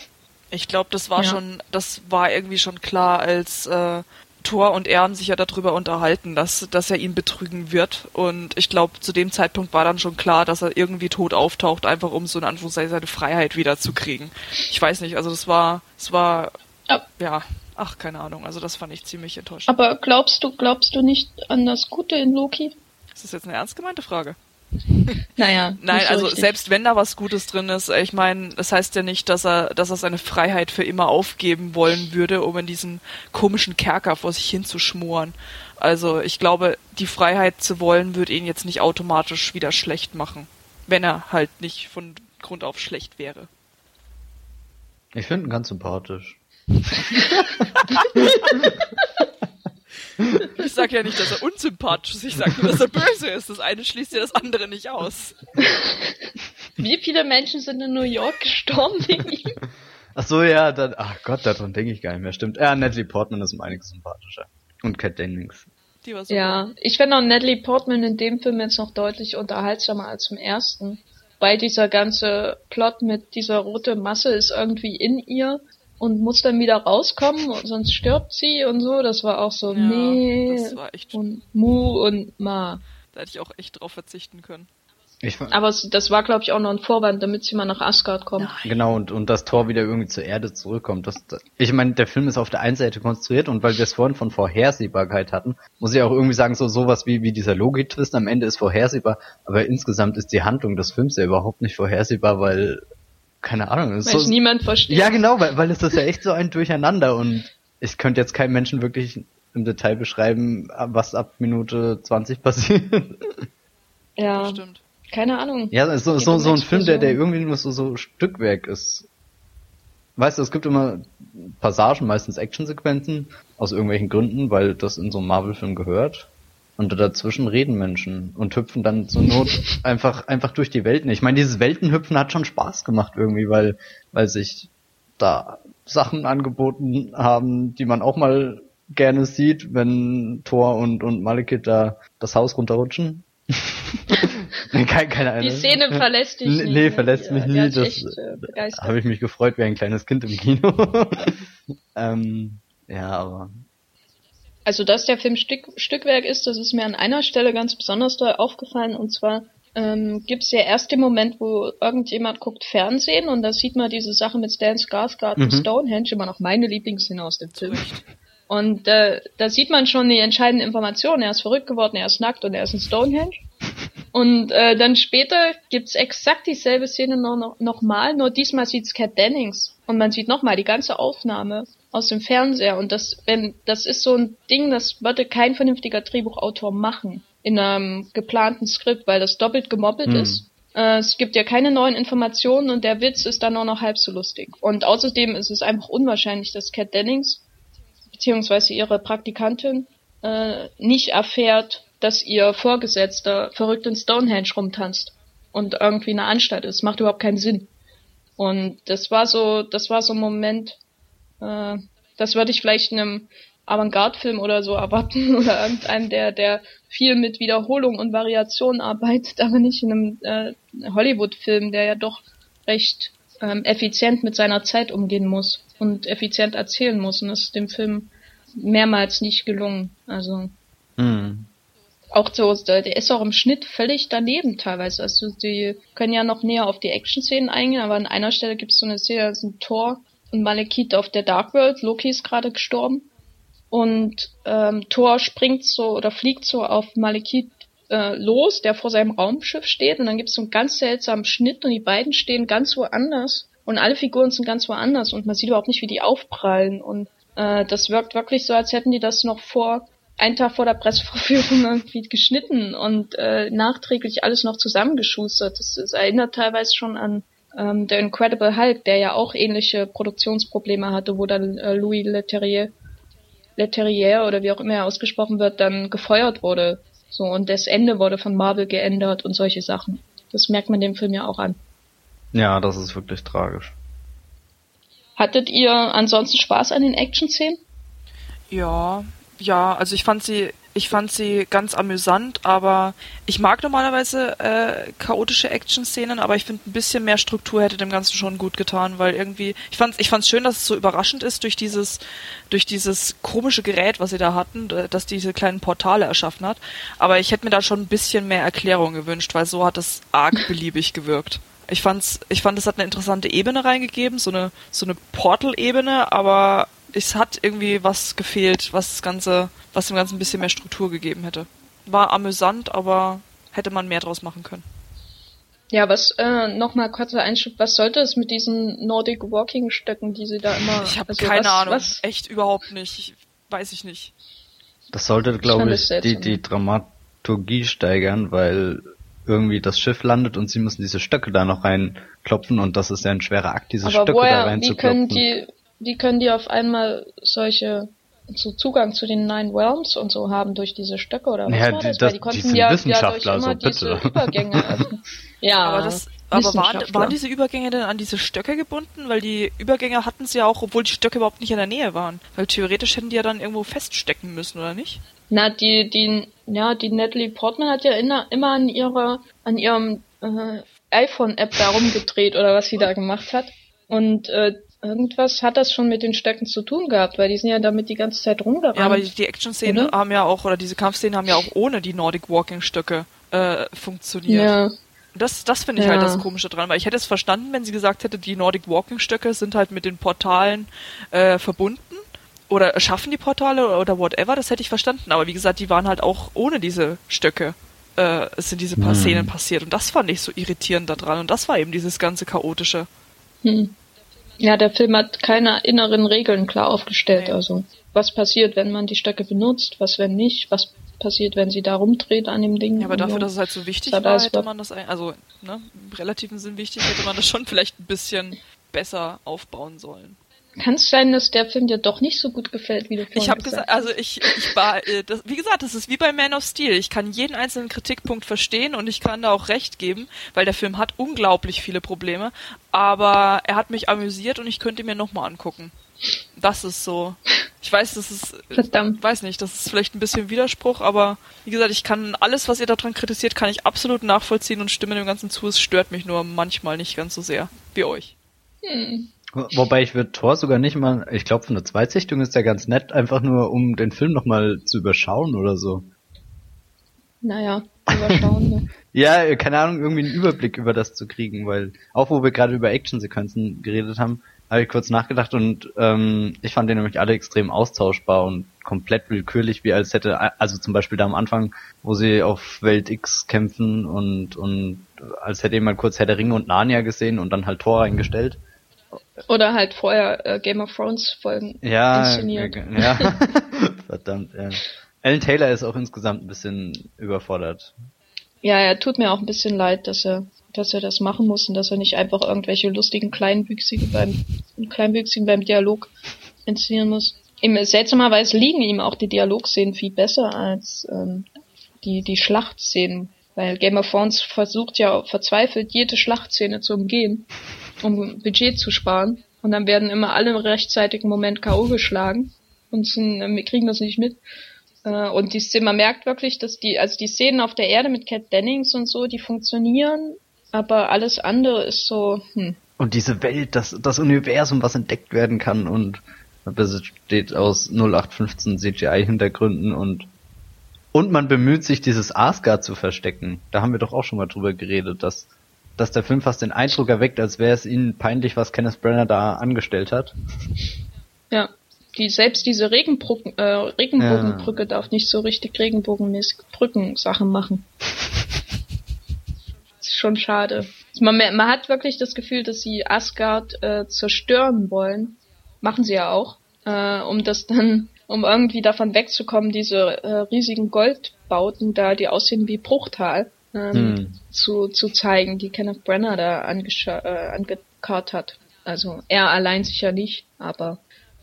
Ich glaube, das war Ja. schon, das war irgendwie schon klar, als äh, Thor und er haben sich ja darüber unterhalten, dass, dass er ihn betrügen wird. Und ich glaube, zu dem Zeitpunkt war dann schon klar, dass er irgendwie tot auftaucht, einfach um so in Anführungszeichen seine Freiheit wiederzukriegen. Ich weiß nicht, also das war, es war, Ja. ja, ach, keine Ahnung, also das fand ich ziemlich enttäuschend. Aber glaubst du, glaubst du nicht an das Gute in Loki? Ist das jetzt eine ernst gemeinte Frage? Naja. Nein, so also richtig. selbst wenn da was Gutes drin ist, ich meine, das heißt ja nicht, dass er, dass er seine Freiheit für immer aufgeben wollen würde, um in diesen komischen Kerker vor sich hinzuschmoren. Also ich glaube, die Freiheit zu wollen, würde ihn jetzt nicht automatisch wieder schlecht machen, wenn er halt nicht von Grund auf schlecht wäre. Ich finde ihn ganz sympathisch. Ich sage ja nicht, dass er unsympathisch ist, ich sage nur, dass er böse ist. Das eine schließt ja das andere nicht aus. Wie viele Menschen sind in New York gestorben wegen ihm? Ach so, ja, dann, ach Gott, daran denke ich gar nicht mehr. Stimmt. Ja, Natalie Portman ist um einiges sympathischer. Und Cat Dennings. Die war so Ja, ich finde auch Natalie Portman in dem Film jetzt noch deutlich unterhaltsamer als im ersten. Weil dieser ganze Plot mit dieser rote Masse ist irgendwie in ihr. Und muss dann wieder rauskommen, sonst stirbt sie und so. Das war auch so, Ja, nee. das war echt- Und Mu und Ma. Da hätte ich auch echt drauf verzichten können. Ich, Aber das war, glaube ich, auch noch ein Vorwand, damit sie mal nach Asgard kommt. Genau, und, und das Tor wieder irgendwie zur Erde zurückkommt. Das, das, ich meine, der Film ist auf der einen Seite konstruiert und weil wir es vorhin von Vorhersehbarkeit hatten, muss ich auch irgendwie sagen, so sowas wie, wie dieser Logik-Twist am Ende ist vorhersehbar, aber insgesamt ist die Handlung des Films ja überhaupt nicht vorhersehbar, weil, keine Ahnung, Weil so, niemand versteht. Ja, genau, weil, weil es ist ja echt so ein Durcheinander und ich könnte jetzt keinem Menschen wirklich im Detail beschreiben, was ab Minute 20 passiert. ja. Stimmt. keine Ahnung. Ja, so, Geht so, um so ein Film, der, der irgendwie nur so, so Stückwerk ist. Weißt du, es gibt immer Passagen, meistens Actionsequenzen, aus irgendwelchen Gründen, weil das in so einem Marvel-Film gehört. Und dazwischen reden Menschen und hüpfen dann zur Not einfach, einfach durch die Welten. Ich meine, dieses Weltenhüpfen hat schon Spaß gemacht irgendwie, weil, weil sich da Sachen angeboten haben, die man auch mal gerne sieht, wenn Thor und, und Malekith da das Haus runterrutschen. keine, keine Ahnung. Die Szene verlässt dich nie. Nee, ne? verlässt mich Die- die nie. Das echt, äh, begeistert. habe ich mich gefreut wie ein kleines Kind im Kino. ähm, ja, aber Also, dass der Film Stück, Stückwerk ist, das ist mir an einer Stelle ganz besonders doll aufgefallen. Und zwar ähm, gibt es ja erst den Moment, wo irgendjemand guckt Fernsehen und da sieht man diese Sache mit Stan Skarsgård und Mhm. Stonehenge, immer noch meine Lieblingsszene aus dem Film. Und äh, da sieht man schon die entscheidenden Informationen. Er ist verrückt geworden, er ist nackt und er ist ein Stonehenge. Und äh, dann später gibt's exakt dieselbe Szene noch, noch, noch mal, nur diesmal sieht's Cat Dennings. Und man sieht nochmal die ganze Aufnahme aus dem Fernseher. Und das, wenn, das ist so ein Ding, das würde kein vernünftiger Drehbuchautor machen in einem geplanten Skript, weil das doppelt gemoppelt Hm. ist. Äh, es gibt ja keine neuen Informationen und der Witz ist dann auch noch halb so lustig. Und außerdem ist es einfach unwahrscheinlich, dass Cat Dennings beziehungsweise ihre Praktikantin äh, nicht erfährt, dass ihr Vorgesetzter verrückt in Stonehenge rumtanzt und irgendwie eine Anstalt ist. Macht überhaupt keinen Sinn. Und das war so, das war so ein Moment, äh, das würde ich vielleicht in einem Avantgarde-Film oder so erwarten oder irgendeinem, der, der viel mit Wiederholung und Variation arbeitet, aber nicht in einem äh, Hollywood-Film, der ja doch recht ähm, effizient mit seiner Zeit umgehen muss und effizient erzählen muss. Und das ist dem Film mehrmals nicht gelungen. Also hm. auch so, der ist auch im Schnitt völlig daneben teilweise. Also die können ja noch näher auf die Action-Szenen eingehen, aber an einer Stelle gibt es so eine Szene, da ist ein Thor und Malekith auf der Dark World, Loki ist gerade gestorben. Und ähm, Thor springt so oder fliegt so auf Malekith äh, los, der vor seinem Raumschiff steht. Und dann gibt es so einen ganz seltsamen Schnitt und die beiden stehen ganz woanders. Und alle Figuren sind ganz woanders. Und man sieht überhaupt nicht, wie die aufprallen. Und äh, das wirkt wirklich so, als hätten die das noch vor einen Tag vor der Pressevorführung irgendwie geschnitten und äh, nachträglich alles noch zusammengeschustert. Das, das erinnert teilweise schon an ähm, der Incredible Hulk, der ja auch ähnliche Produktionsprobleme hatte, wo dann äh, Louis Leterrier, Leterrier oder wie auch immer er ausgesprochen wird, dann gefeuert wurde. So und das Ende wurde von Marvel geändert und solche Sachen. Das merkt man dem Film ja auch an. Ja, das ist wirklich tragisch. Hattet ihr ansonsten Spaß an den Action-Szenen? Ja, ja, also ich fand sie, ich fand sie ganz amüsant, aber ich mag normalerweise äh, chaotische Action-Szenen, aber ich finde ein bisschen mehr Struktur hätte dem Ganzen schon gut getan, weil irgendwie, ich fand, ich fand's schön, dass es so überraschend ist durch dieses, durch dieses komische Gerät, was sie da hatten, dass diese kleinen Portale erschaffen hat. Aber ich hätte mir da schon ein bisschen mehr Erklärung gewünscht, weil so hat es arg beliebig gewirkt. Ich fand's, ich fand, es hat eine interessante Ebene reingegeben, so eine, so eine Portal-Ebene, aber es hat irgendwie was gefehlt, was das Ganze, was dem Ganzen ein bisschen mehr Struktur gegeben hätte. War amüsant, aber hätte man mehr draus machen können. Ja, was äh, nochmal kurzer Einschub, was sollte es mit diesen Nordic Walking Stöcken, die sie da immer Ich habe also keine was, Ahnung, Was, echt überhaupt nicht. Ich, weiß ich nicht. Das sollte, glaube ich, es die, die Dramaturgie steigern, weil irgendwie das Schiff landet und sie müssen diese Stöcke da noch reinklopfen und das ist ja ein schwerer Akt, diese aber Stöcke da woher, wie können reinzuklopfen. Die, wie können die auf einmal solche so Zugang zu den Nine Realms und so haben durch diese Stöcke oder was Ja, war die- das? das- Weil die die konnten sind ja, ja Wissenschaftler, durch immer also diese bitte. Übergänge. Ja, aber das, aber waren, waren diese Übergänge denn an diese Stöcke gebunden? Weil die Übergänge hatten sie ja auch, obwohl die Stöcke überhaupt nicht in der Nähe waren. Weil theoretisch hätten die ja dann irgendwo feststecken müssen, oder nicht? Na, die, die, ja, die Natalie Portman hat ja immer, immer an ihrer, an ihrem äh, iPhone-App da rumgedreht oder was sie da gemacht hat. Und äh, irgendwas hat das schon mit den Stöcken zu tun gehabt, weil die sind ja damit die ganze Zeit rumgerannt. Ja, aber die, die Action-Szenen haben ja auch, oder diese Kampfszenen haben ja auch ohne die Nordic Walking-Stöcke äh, funktioniert. Ja. Das, das finde ich ja. halt das Komische dran, weil ich hätte es verstanden, wenn sie gesagt hätte, die Nordic Walking Stöcke sind halt mit den Portalen äh, verbunden oder schaffen die Portale oder, oder whatever, das hätte ich verstanden. Aber wie gesagt, die waren halt auch ohne diese Stöcke äh, sind diese paar hm. Szenen passiert und das fand ich so irritierend daran und das war eben dieses ganze chaotische. Hm. Ja, der Film hat keine inneren Regeln klar aufgestellt. Nee. Also was passiert, wenn man die Stöcke benutzt, was wenn nicht, was passiert, wenn sie da rumdreht an dem Ding. Ja, aber dafür, dass es halt so wichtig war, war hätte man das, also ne, im relativen Sinn wichtig, hätte man das schon vielleicht ein bisschen besser aufbauen sollen. Kann es sein, dass der Film dir doch nicht so gut gefällt, wie du vorhin Ich habe gesagt, also ich, ich war, äh, das, wie gesagt, das ist wie bei Man of Steel. Ich kann jeden einzelnen Kritikpunkt verstehen und ich kann da auch recht geben, weil der Film hat unglaublich viele Probleme, aber er hat mich amüsiert und ich könnte ihn mir nochmal angucken. Das ist so. Ich weiß, das ist, Verdammt. weiß nicht, das ist vielleicht ein bisschen Widerspruch, aber wie gesagt, ich kann alles, was ihr daran kritisiert, kann ich absolut nachvollziehen und stimme dem Ganzen zu. Es stört mich nur manchmal nicht ganz so sehr wie euch. Hm. Wobei ich würde Thor sogar nicht mal, ich glaube von der Zweitsichtung ist der ganz nett, einfach nur um den Film nochmal zu überschauen oder so. Naja, überschauen, ne? ja, keine Ahnung, irgendwie einen Überblick über das zu kriegen, weil auch wo wir gerade über Actionsequenzen geredet haben, habe ich kurz nachgedacht und ähm, ich fand den nämlich alle extrem austauschbar und komplett willkürlich, wie als hätte, also zum Beispiel da am Anfang, wo sie auf Welt X kämpfen und, und als hätte jemand kurz Herr der Ringe und Narnia gesehen und dann halt Tor reingestellt. Oder halt vorher äh, Game of Thrones Folgen ja, inszeniert. Ja, verdammt, ja. Alan Taylor ist auch insgesamt ein bisschen überfordert. Ja, er tut mir auch ein bisschen leid, dass er, dass er das machen muss und dass er nicht einfach irgendwelche lustigen Kleinwüchsigen beim, Kleinwüchsigen beim Dialog inszenieren muss. Ihm, seltsamerweise liegen ihm auch die Dialogszenen viel besser als ähm, die, die Schlachtszenen. Weil Game of Thrones versucht ja verzweifelt, jede Schlachtszene zu umgehen um Budget zu sparen. Und dann werden immer alle im rechtzeitigen Moment K.O. geschlagen und sind, wir kriegen das nicht mit. Äh, und die man merkt wirklich, dass die, also die Szenen auf der Erde mit Cat Dennings und so, die funktionieren, aber alles andere ist so, hm. Und diese Welt, das, das Universum, was entdeckt werden kann und besteht aus 0815 CGI-Hintergründen und und man bemüht sich, dieses Asgard zu verstecken. Da haben wir doch auch schon mal drüber geredet, dass dass der Film fast den Eindruck erweckt, als wäre es ihnen peinlich, was Kenneth Brenner da angestellt hat. Ja, die selbst diese Regenbrücken, äh, Regenbogenbrücke ja. darf nicht so richtig regenbogenmäßig Brückensachen machen. das ist schon schade. Man, man, hat wirklich das Gefühl, dass sie Asgard äh, zerstören wollen. Machen sie ja auch, äh, um das dann, um irgendwie davon wegzukommen, diese äh, riesigen Goldbauten da, die aussehen wie Bruchtal ähm, hm. zu, zu zeigen, die Kenneth Brenner da äh, angekarrt hat. Also er allein sicher nicht, aber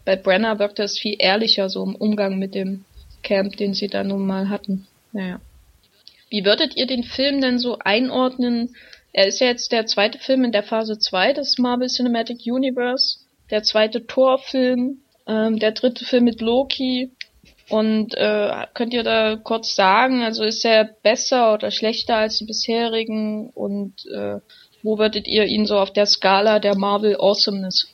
bei Brenner wirkt es viel ehrlicher so im Umgang mit dem Camp, den sie da nun mal hatten. Naja. Wie würdet ihr den Film denn so einordnen? Er ist ja jetzt der zweite Film in der Phase 2 des Marvel Cinematic Universe, der zweite Torfilm, ähm, der dritte Film mit Loki, und äh, könnt ihr da kurz sagen, also ist er besser oder schlechter als die bisherigen und äh, wo würdet ihr ihn so auf der Skala der Marvel Awesomeness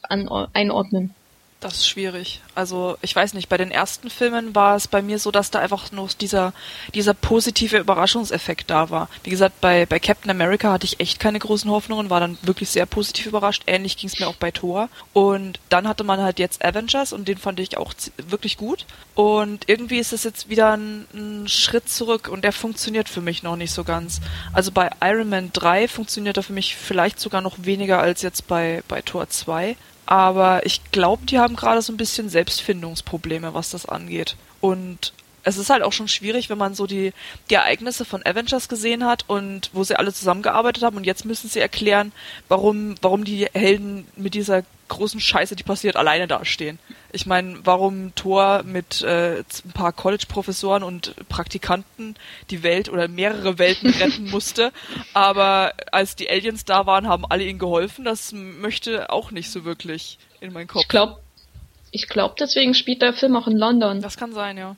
einordnen? Das ist schwierig. Also ich weiß nicht, bei den ersten Filmen war es bei mir so, dass da einfach nur dieser, dieser positive Überraschungseffekt da war. Wie gesagt, bei, bei Captain America hatte ich echt keine großen Hoffnungen, war dann wirklich sehr positiv überrascht. Ähnlich ging es mir auch bei Thor. Und dann hatte man halt jetzt Avengers und den fand ich auch wirklich gut. Und irgendwie ist es jetzt wieder ein, ein Schritt zurück und der funktioniert für mich noch nicht so ganz. Also bei Iron Man 3 funktioniert er für mich vielleicht sogar noch weniger als jetzt bei, bei Tor 2. Aber ich glaube, die haben gerade so ein bisschen Selbstfindungsprobleme, was das angeht. Und es ist halt auch schon schwierig, wenn man so die, die Ereignisse von Avengers gesehen hat und wo sie alle zusammengearbeitet haben und jetzt müssen sie erklären, warum, warum die Helden mit dieser großen Scheiße, die passiert, alleine dastehen. Ich meine, warum Thor mit äh, ein paar College-Professoren und Praktikanten die Welt oder mehrere Welten retten musste, aber als die Aliens da waren, haben alle ihnen geholfen, das möchte auch nicht so wirklich in meinen Kopf. Ich glaube, ich glaube, deswegen spielt der Film auch in London. Das kann sein, ja.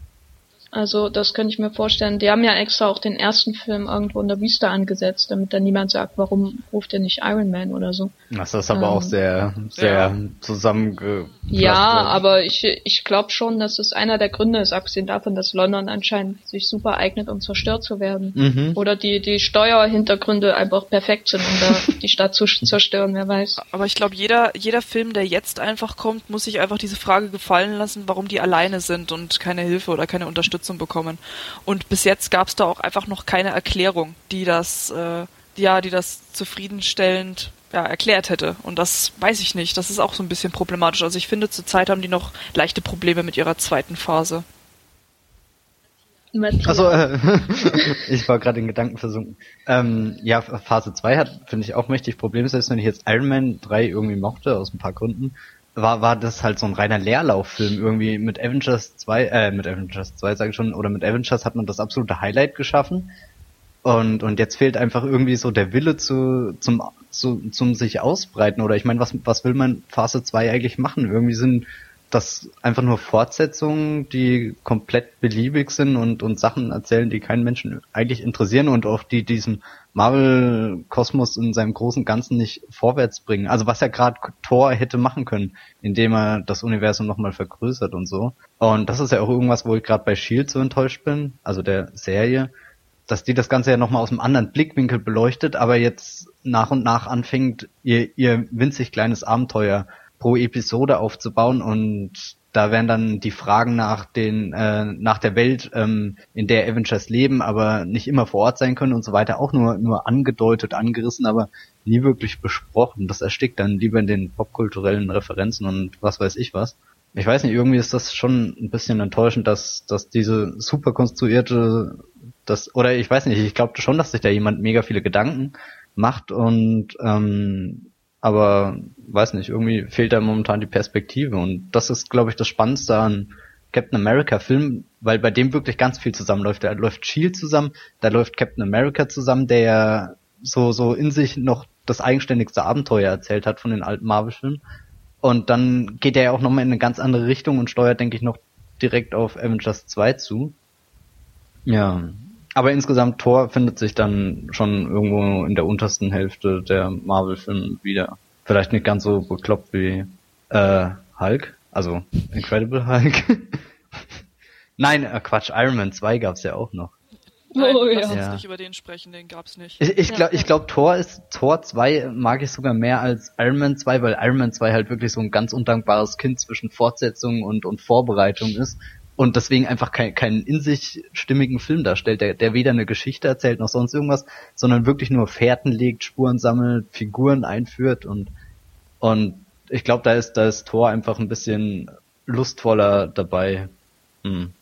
Also das könnte ich mir vorstellen. Die haben ja extra auch den ersten Film irgendwo in der Wüste angesetzt, damit dann niemand sagt, warum ruft er nicht Iron Man oder so. Das ist aber ähm, auch sehr, sehr ja. zusammenge. Ja, aber ich, ich glaube schon, dass es einer der Gründe ist, abgesehen davon, dass London anscheinend sich super eignet, um zerstört zu werden. Mhm. Oder die, die Steuerhintergründe einfach perfekt sind, um da die Stadt zu zerstören, wer weiß. Aber ich glaube, jeder, jeder Film, der jetzt einfach kommt, muss sich einfach diese Frage gefallen lassen, warum die alleine sind und keine Hilfe oder keine Unterstützung Unterstützung bekommen. Und bis jetzt gab es da auch einfach noch keine Erklärung, die das, äh, ja, die das zufriedenstellend ja, erklärt hätte. Und das weiß ich nicht. Das ist auch so ein bisschen problematisch. Also ich finde, zurzeit haben die noch leichte Probleme mit ihrer zweiten Phase. Also äh, ich war gerade in Gedanken versunken. Ähm, ja, Phase 2 hat, finde ich, auch mächtig Probleme, selbst wenn ich jetzt Iron Man 3 irgendwie mochte, aus ein paar Gründen war, war das halt so ein reiner Leerlauffilm. Irgendwie mit Avengers 2, äh, mit Avengers 2 sage ich schon, oder mit Avengers hat man das absolute Highlight geschaffen. Und, und jetzt fehlt einfach irgendwie so der Wille zu, zum, zu, zum sich ausbreiten. Oder ich meine, was, was will man Phase 2 eigentlich machen? Irgendwie sind das einfach nur Fortsetzungen, die komplett beliebig sind und, und Sachen erzählen, die keinen Menschen eigentlich interessieren und auch die diesen Marvel-Kosmos in seinem großen Ganzen nicht vorwärts bringen. Also was ja gerade Thor hätte machen können, indem er das Universum nochmal vergrößert und so. Und das ist ja auch irgendwas, wo ich gerade bei Shield so enttäuscht bin, also der Serie, dass die das Ganze ja nochmal aus einem anderen Blickwinkel beleuchtet, aber jetzt nach und nach anfängt, ihr, ihr winzig kleines Abenteuer pro Episode aufzubauen und da werden dann die Fragen nach den äh, nach der Welt, ähm, in der Avengers leben, aber nicht immer vor Ort sein können und so weiter, auch nur nur angedeutet, angerissen, aber nie wirklich besprochen. Das erstickt dann lieber in den popkulturellen Referenzen und was weiß ich was. Ich weiß nicht, irgendwie ist das schon ein bisschen enttäuschend, dass dass diese super konstruierte, das oder ich weiß nicht, ich glaube schon, dass sich da jemand mega viele Gedanken macht und ähm, aber weiß nicht, irgendwie fehlt da momentan die Perspektive und das ist, glaube ich, das Spannendste an Captain America Film, weil bei dem wirklich ganz viel zusammenläuft. Da läuft Shield zusammen, da läuft Captain America zusammen, der ja so, so in sich noch das eigenständigste Abenteuer erzählt hat von den alten Marvel-Filmen. Und dann geht er ja auch nochmal in eine ganz andere Richtung und steuert, denke ich, noch direkt auf Avengers 2 zu. Ja, aber insgesamt Thor findet sich dann schon irgendwo in der untersten Hälfte der Marvel-Filme wieder. Vielleicht nicht ganz so bekloppt wie äh, Hulk, also Incredible Hulk. Nein, äh, Quatsch, Iron Man 2 gab's ja auch noch. Nein, oh, lass ja. uns nicht über den sprechen, den gab's nicht. Ich, ich glaube, ich glaub, Thor ist, Thor 2 mag ich sogar mehr als Iron Man 2, weil Iron Man 2 halt wirklich so ein ganz undankbares Kind zwischen Fortsetzung und, und Vorbereitung ist und deswegen einfach kein, keinen in sich stimmigen Film darstellt, der, der weder eine Geschichte erzählt noch sonst irgendwas, sondern wirklich nur Fährten legt, Spuren sammelt, Figuren einführt und und ich glaube, da ist da ist Thor einfach ein bisschen lustvoller dabei. Hm.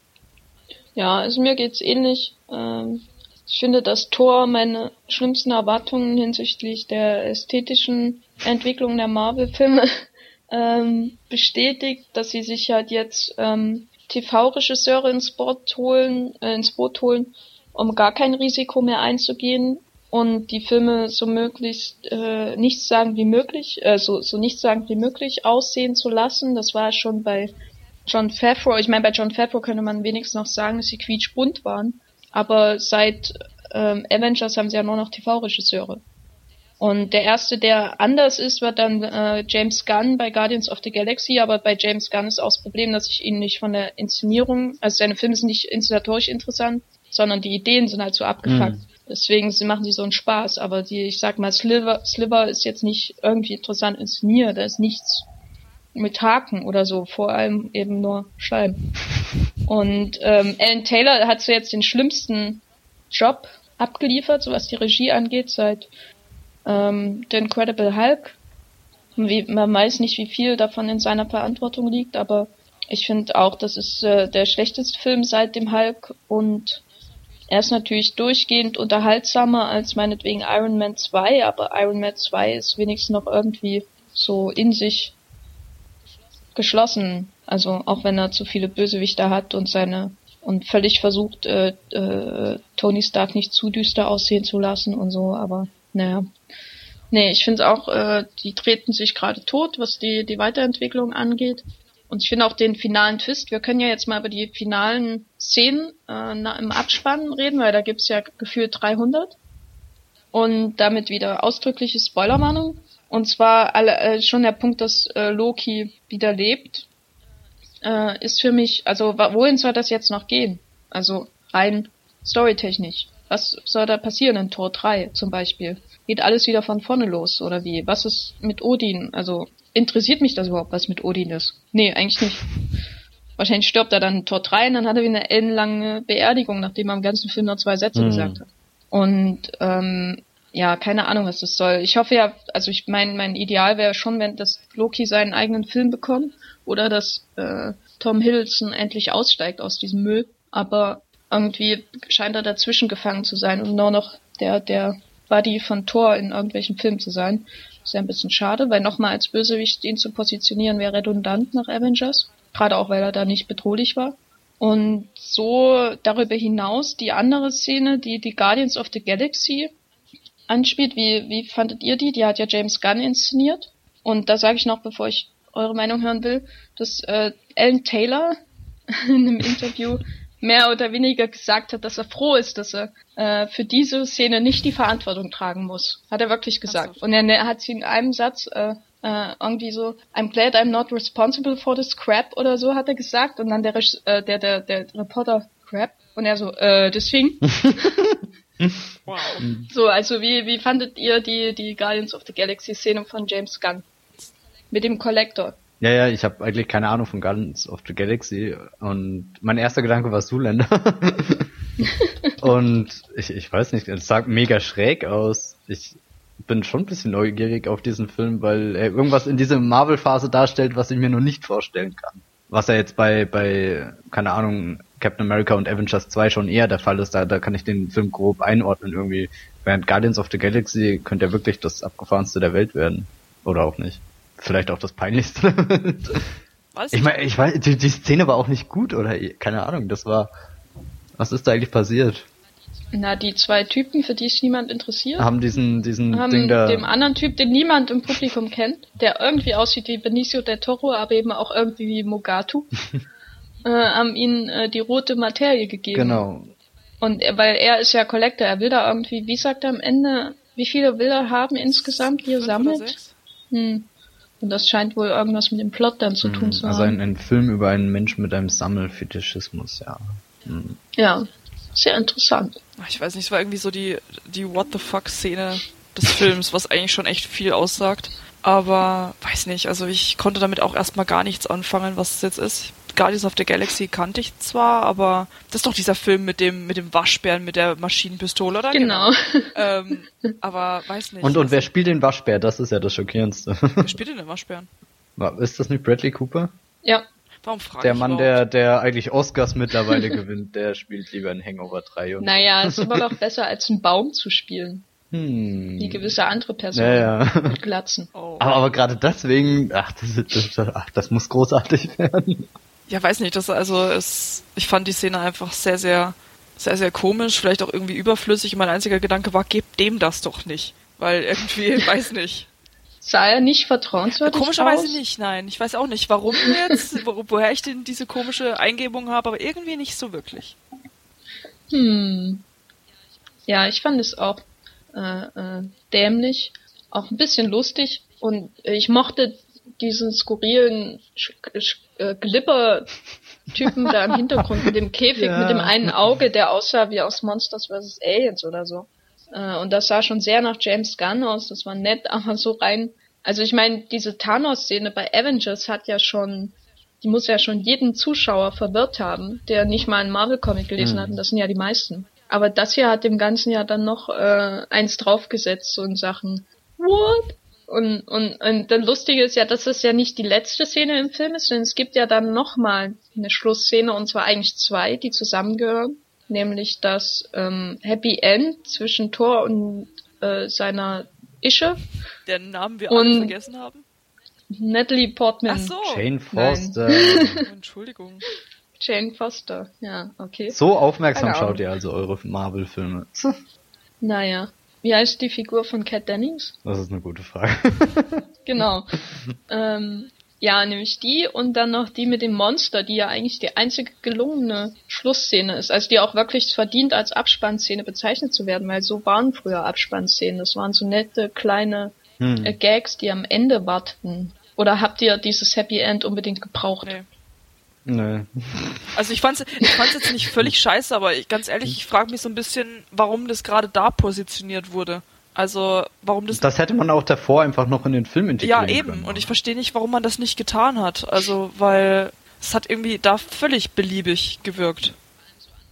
Ja, also mir geht's ähnlich. Ähm, ich finde, dass Thor meine schlimmsten Erwartungen hinsichtlich der ästhetischen Entwicklung der Marvel-Filme ähm, bestätigt, dass sie sich halt jetzt ähm, TV-Regisseure ins äh, ins Boot holen, um gar kein Risiko mehr einzugehen und die Filme so möglichst äh, nichts sagen wie möglich, äh, so, so nichts sagen wie möglich aussehen zu lassen. Das war schon bei John Favreau. Ich meine, bei John Favreau könnte man wenigstens noch sagen, dass sie quietschbunt waren. Aber seit ähm, Avengers haben sie ja nur noch TV-Regisseure. Und der erste, der anders ist, wird dann äh, James Gunn bei Guardians of the Galaxy, aber bei James Gunn ist auch das Problem, dass ich ihn nicht von der Inszenierung, also seine Filme sind nicht inszenatorisch interessant, sondern die Ideen sind halt so abgefuckt. Mhm. Deswegen sie machen sie so einen Spaß, aber die, ich sag mal, Sliver, Sliver ist jetzt nicht irgendwie interessant inszeniert, da ist nichts mit Haken oder so, vor allem eben nur Scheiben. Und ähm, Alan Taylor hat so jetzt den schlimmsten Job abgeliefert, so was die Regie angeht, seit ähm, The Incredible Hulk. Wie, man weiß nicht, wie viel davon in seiner Verantwortung liegt, aber ich finde auch, das ist äh, der schlechteste Film seit dem Hulk und er ist natürlich durchgehend unterhaltsamer als meinetwegen Iron Man 2, aber Iron Man 2 ist wenigstens noch irgendwie so in sich geschlossen. Also auch wenn er zu viele Bösewichter hat und seine und völlig versucht, äh, äh, Tony Stark nicht zu düster aussehen zu lassen und so, aber naja. Nee, ich finde auch, äh, die treten sich gerade tot, was die, die Weiterentwicklung angeht. Und ich finde auch den finalen Twist, wir können ja jetzt mal über die finalen Szenen äh, im Abspann reden, weil da gibt's ja gefühlt 300. Und damit wieder ausdrückliche Spoilerwarnung. Und zwar alle, äh, schon der Punkt, dass äh, Loki wieder lebt, äh, ist für mich, also wohin soll das jetzt noch gehen? Also rein storytechnisch. Was soll da passieren in Tor 3 zum Beispiel? Geht alles wieder von vorne los oder wie? Was ist mit Odin? Also interessiert mich das überhaupt, was mit Odin ist? Nee, eigentlich nicht. Wahrscheinlich stirbt er dann in Tor 3 und dann hat er wieder eine ellenlange Beerdigung, nachdem er im ganzen Film nur zwei Sätze mhm. gesagt hat. Und ähm, ja, keine Ahnung, was das soll. Ich hoffe ja, also ich mein, mein Ideal wäre schon, wenn das Loki seinen eigenen Film bekommt oder dass äh, Tom Hiddleston endlich aussteigt aus diesem Müll. Aber irgendwie scheint er dazwischen gefangen zu sein und nur noch der, der Buddy von Thor in irgendwelchen Filmen zu sein. ist ja ein bisschen schade, weil nochmal als Bösewicht ihn zu positionieren wäre redundant nach Avengers. Gerade auch, weil er da nicht bedrohlich war. Und so darüber hinaus die andere Szene, die die Guardians of the Galaxy anspielt, wie, wie fandet ihr die? Die hat ja James Gunn inszeniert. Und da sage ich noch, bevor ich eure Meinung hören will, dass äh, Alan Taylor in einem Interview mehr oder weniger gesagt hat, dass er froh ist, dass er äh, für diese Szene nicht die Verantwortung tragen muss. Hat er wirklich gesagt. So. Und er, er, hat sie in einem Satz äh, äh, irgendwie so, I'm glad I'm not responsible for this crap oder so, hat er gesagt. Und dann der, äh, der, der, der Reporter, crap? Und er so, äh, deswegen. wow. So, also wie, wie fandet ihr die, die Guardians of the Galaxy Szene von James Gunn? Mit dem Collector. Ja, ja, ich habe eigentlich keine Ahnung von Guardians of the Galaxy und mein erster Gedanke war Zoolander. und ich, ich weiß nicht, es sah mega schräg aus. Ich bin schon ein bisschen neugierig auf diesen Film, weil er irgendwas in dieser Marvel-Phase darstellt, was ich mir noch nicht vorstellen kann. Was er jetzt bei, bei, keine Ahnung, Captain America und Avengers 2 schon eher der Fall ist, da, da kann ich den Film grob einordnen irgendwie. Während Guardians of the Galaxy könnte er wirklich das abgefahrenste der Welt werden. Oder auch nicht vielleicht auch das Peinlichste. Weiß ich meine, ich weiß, die, die Szene war auch nicht gut, oder? Keine Ahnung, das war. Was ist da eigentlich passiert? Na, die zwei Typen, für die sich niemand interessiert, haben diesen, diesen haben Ding da. dem anderen Typ, den niemand im Publikum kennt, der irgendwie aussieht wie Benicio del Toro, aber eben auch irgendwie wie Mogatu, äh, haben ihnen äh, die rote Materie gegeben. Genau. Und er, weil er ist ja Collector, er will da irgendwie, wie sagt er am Ende, wie viele will er haben insgesamt, die er sammelt? Hm. Und das scheint wohl irgendwas mit dem Plot dann zu tun hm, zu also haben. Also ein, ein, Film über einen Menschen mit einem Sammelfetischismus, ja. Hm. Ja, sehr interessant. Ich weiß nicht, es war irgendwie so die, die What the fuck Szene des Films, was eigentlich schon echt viel aussagt. Aber weiß nicht, also ich konnte damit auch erstmal gar nichts anfangen, was es jetzt ist. Guardians of the Galaxy kannte ich zwar, aber das ist doch dieser Film mit dem mit dem Waschbären mit der Maschinenpistole, oder? Genau. genau. ähm, aber weiß nicht. Und und wer spielt den Waschbär? Das ist ja das Schockierendste. Wer spielt denn den Waschbären? Ist das nicht Bradley Cooper? Ja. Warum frage Der Mann, der der eigentlich Oscars mittlerweile gewinnt, der spielt lieber in Hangover 3 und Naja, ist immer noch besser als einen Baum zu spielen. Hm. Wie gewisse andere Personen ja, ja. mit Glatzen. Oh. Aber, aber gerade deswegen, ach das, das, ach, das muss großartig werden ja, weiß nicht, das also ist, ich fand die Szene einfach sehr, sehr, sehr, sehr komisch, vielleicht auch irgendwie überflüssig. Mein einziger Gedanke war, gebt dem das doch nicht. Weil irgendwie, weiß nicht. Sah er nicht vertrauenswürdig Komischerweise aus? nicht, nein. Ich weiß auch nicht, warum jetzt, wo, woher ich denn diese komische Eingebung habe, aber irgendwie nicht so wirklich. Hm. Ja, ich fand es auch äh, äh, dämlich, auch ein bisschen lustig und ich mochte diesen skurrilen äh, Glipper-Typen da im Hintergrund mit dem Käfig, ja. mit dem einen Auge, der aussah wie aus Monsters vs. Aliens oder so. Äh, und das sah schon sehr nach James Gunn aus, das war nett, aber so rein. Also ich meine, diese Thanos-Szene bei Avengers hat ja schon, die muss ja schon jeden Zuschauer verwirrt haben, der nicht mal einen Marvel-Comic gelesen mhm. hat, und das sind ja die meisten. Aber das hier hat dem Ganzen ja dann noch äh, eins draufgesetzt, so in Sachen, what? Und, und, und das Lustige ist ja, dass es ja nicht die letzte Szene im Film ist, sondern es gibt ja dann nochmal eine Schlussszene, und zwar eigentlich zwei, die zusammengehören. Nämlich das ähm, Happy End zwischen Thor und äh, seiner Ische. Deren Namen wir alle vergessen haben. Natalie Portman. Ach so. Jane Foster. Entschuldigung. Jane Foster, ja, okay. So aufmerksam schaut ihr also eure Marvel-Filme. naja. Wie heißt die Figur von Cat Dennings? Das ist eine gute Frage. genau. ähm, Ja, nämlich die und dann noch die mit dem Monster, die ja eigentlich die einzige gelungene Schlussszene ist. Also die auch wirklich verdient als Abspannszene bezeichnet zu werden, weil so waren früher Abspannszenen. Das waren so nette kleine hm. äh, Gags, die am Ende warten. Oder habt ihr dieses Happy End unbedingt gebraucht? Nee. Nö. Also ich fand's, ich fand's jetzt nicht völlig scheiße, aber ich, ganz ehrlich, ich frage mich so ein bisschen, warum das gerade da positioniert wurde. Also, warum das. Das hätte man auch davor einfach noch in den Film integrieren Ja, eben. Können. Und ich verstehe nicht, warum man das nicht getan hat. Also, weil es hat irgendwie da völlig beliebig gewirkt.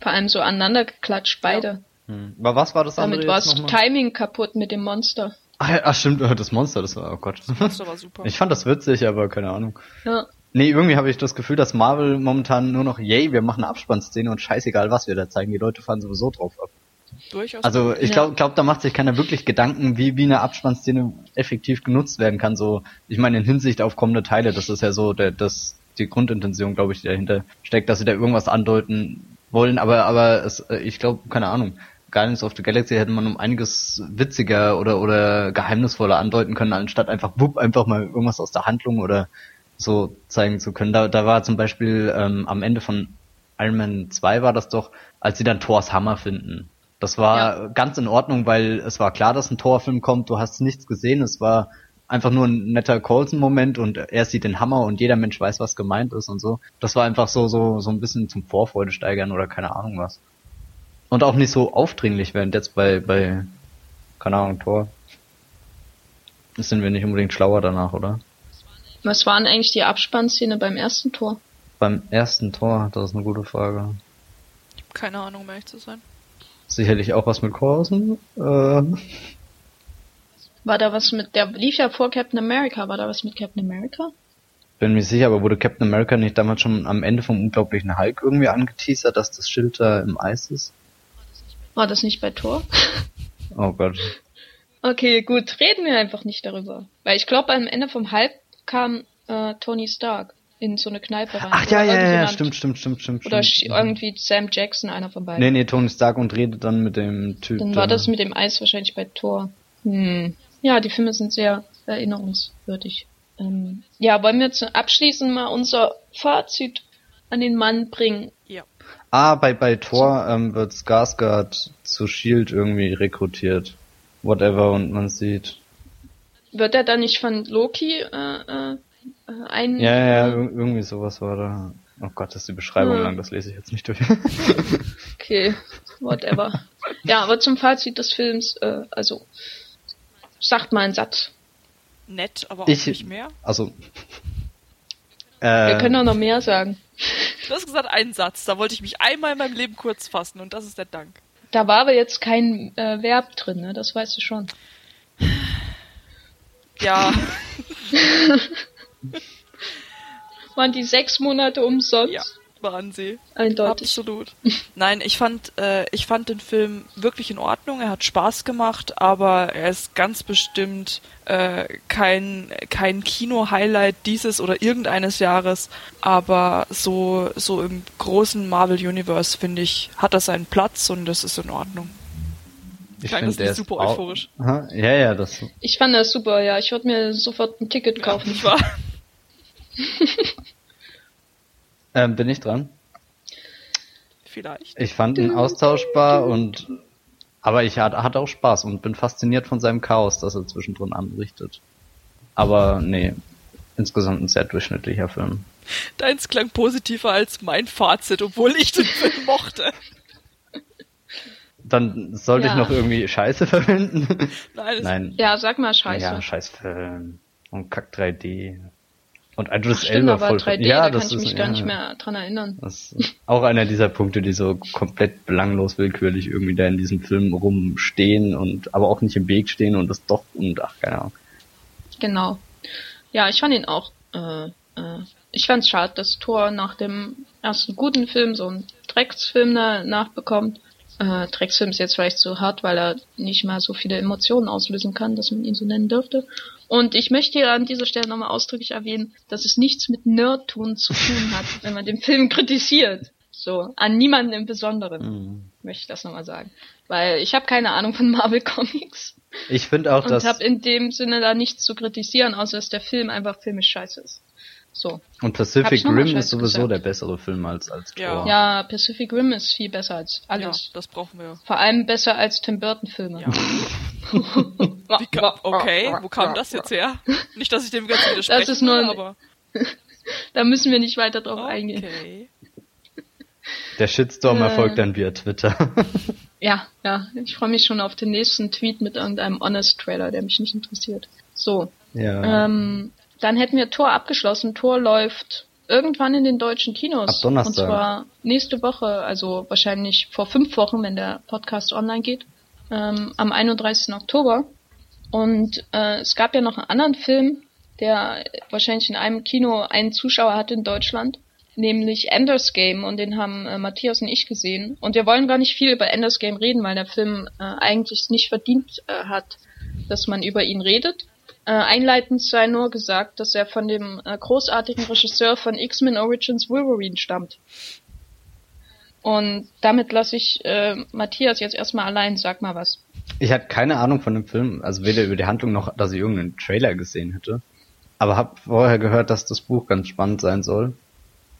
Vor allem so aneinander geklatscht, beide. Ja. Hm. Aber was war das Damit war das Timing kaputt mit dem Monster. Ach, ach stimmt, das Monster, das war, oh Gott. Das Monster war super. Ich fand das witzig, aber keine Ahnung. Ja. Nee, irgendwie habe ich das Gefühl, dass Marvel momentan nur noch, yay, wir machen eine Abspannszene und scheißegal, was wir da zeigen. Die Leute fahren sowieso drauf ab. Durchaus. Also ich glaube, glaub, da macht sich keiner wirklich Gedanken, wie, wie eine Abspannszene effektiv genutzt werden kann. So, ich meine, in Hinsicht auf kommende Teile, das ist ja so der, das, die Grundintention, glaube ich, die dahinter steckt, dass sie da irgendwas andeuten wollen, aber, aber es, äh, ich glaube, keine Ahnung. Guardians of the Galaxy hätte man um einiges witziger oder, oder geheimnisvoller andeuten können, anstatt einfach, wupp, einfach mal irgendwas aus der Handlung oder so zeigen zu können. Da, da war zum Beispiel ähm, am Ende von Iron Man 2 war das doch, als sie dann Thors Hammer finden. Das war ja. ganz in Ordnung, weil es war klar, dass ein Torfilm kommt. Du hast nichts gesehen. Es war einfach nur ein netter Colson-Moment und er sieht den Hammer und jeder Mensch weiß, was gemeint ist und so. Das war einfach so, so, so ein bisschen zum Vorfreude steigern oder keine Ahnung was. Und auch nicht so aufdringlich, während jetzt bei, bei, keine Ahnung, Tor. Sind wir nicht unbedingt schlauer danach, oder? Was waren eigentlich die Abspannszene beim ersten Tor? Beim ersten Tor, das ist eine gute Frage. Ich habe keine Ahnung, um ehrlich zu sein. Sicherlich auch was mit Corson. Äh. War da was mit, der lief ja vor Captain America, war da was mit Captain America? Bin mir sicher, aber wurde Captain America nicht damals schon am Ende vom unglaublichen Hulk irgendwie angeteasert, dass das Schild da im Eis ist? War das nicht bei Thor? Oh Gott. Okay, gut, reden wir einfach nicht darüber. Weil ich glaube, am Ende vom Hulk kam äh, Tony Stark in so eine Kneipe rein. Ach ja, ja, ja, stimmt, stimmt, stimmt, stimmt. Oder stimmt. irgendwie Sam Jackson, einer von beiden. Nee, nee, Tony Stark und redet dann mit dem Typ. Dann war das mit dem Eis wahrscheinlich bei Thor. Hm. Ja, die Filme sind sehr erinnerungswürdig. Ähm, ja, wollen wir zu abschließend mal unser Fazit an den Mann bringen? Ja. Ah, bei, bei Thor ähm, wird Skarsgård zu Shield irgendwie rekrutiert. Whatever, und man sieht wird er dann nicht von Loki äh, äh, ein... Ja, ja, irgendwie sowas war da. Oh Gott, das ist die Beschreibung hm. lang, das lese ich jetzt nicht durch. okay, whatever. ja, aber zum Fazit des Films, äh, also sagt mal einen Satz. Nett, aber auch ich, nicht mehr. Also. Äh, Wir können auch noch mehr sagen. Du hast gesagt einen Satz, da wollte ich mich einmal in meinem Leben kurz fassen und das ist der Dank. Da war aber jetzt kein äh, Verb drin, ne? Das weißt du schon. Ja. Waren die sechs Monate umsonst? Ja, waren sie. Eindeutig. Absolut. Nein, ich fand, äh, ich fand den Film wirklich in Ordnung. Er hat Spaß gemacht, aber er ist ganz bestimmt äh, kein, kein Kino-Highlight dieses oder irgendeines Jahres. Aber so, so im großen Marvel Universe, finde ich, hat er seinen Platz und das ist in Ordnung. Ich finde, der ist super euphorisch. Aha, ja, ja, das. Ich fand das super, ja. Ich würde mir sofort ein Ticket kaufen. Ja, nicht wahr? ähm, bin ich dran? Vielleicht. Ich fand ihn austauschbar und aber ich hatte, hatte auch Spaß und bin fasziniert von seinem Chaos, das er zwischendrin anrichtet. Aber nee, insgesamt ein sehr durchschnittlicher Film. Deins klang positiver als mein Fazit, obwohl ich den Film mochte. Dann sollte ja. ich noch irgendwie Scheiße verwenden. Nein. Nein. Ja, sag mal Scheiße. Ja, Scheißfilm. Und Kack 3D. Und Idris Elba voll. 3D, ja, da das kann ich mich ist, gar ja, nicht mehr dran erinnern. Das ist auch einer dieser Punkte, die so komplett belanglos willkürlich irgendwie da in diesem Film rumstehen und aber auch nicht im Weg stehen und das doch und ach, keine Ahnung. Genau. Ja, ich fand ihn auch, äh, äh, ich fand's schade, dass Thor nach dem ersten guten Film so einen Drecksfilm nachbekommt äh, Drecksfilm ist jetzt vielleicht zu hart, weil er nicht mal so viele Emotionen auslösen kann, dass man ihn so nennen dürfte. Und ich möchte hier an dieser Stelle nochmal ausdrücklich erwähnen, dass es nichts mit Nerdtun zu tun hat, wenn man den Film kritisiert. So, an niemanden im Besonderen, mhm. möchte ich das nochmal sagen. Weil ich habe keine Ahnung von Marvel Comics. Ich finde auch, und dass... Und habe in dem Sinne da nichts zu kritisieren, außer dass der Film einfach filmisch scheiße ist. So. Und Pacific Rim ist sowieso gesagt. der bessere Film als, als Tor. Ja. ja, Pacific Rim ist viel besser als alles. Ja, das brauchen wir. Vor allem besser als Tim Burton Filme. Ja. okay, wo kam das jetzt her? Nicht, dass ich dem ganz widersprechen das ist nur will, aber... da müssen wir nicht weiter drauf okay. eingehen. Der Shitstorm äh, erfolgt dann via Twitter. ja, ja. Ich freue mich schon auf den nächsten Tweet mit irgendeinem Honest-Trailer, der mich nicht interessiert. So. Ja. Ähm, dann hätten wir Tor abgeschlossen. Tor läuft irgendwann in den deutschen Kinos. Ab Donnerstag. Und zwar nächste Woche, also wahrscheinlich vor fünf Wochen, wenn der Podcast online geht, ähm, am 31. Oktober. Und äh, es gab ja noch einen anderen Film, der wahrscheinlich in einem Kino einen Zuschauer hat in Deutschland, nämlich Enders Game und den haben äh, Matthias und ich gesehen. Und wir wollen gar nicht viel über Enders Game reden, weil der Film äh, eigentlich nicht verdient äh, hat, dass man über ihn redet. Äh, einleitend sei nur gesagt, dass er von dem äh, großartigen Regisseur von X-Men Origins Wolverine stammt. Und damit lasse ich äh, Matthias jetzt erstmal allein. Sag mal was. Ich hatte keine Ahnung von dem Film, also weder über die Handlung noch, dass ich irgendeinen Trailer gesehen hätte. Aber habe vorher gehört, dass das Buch ganz spannend sein soll.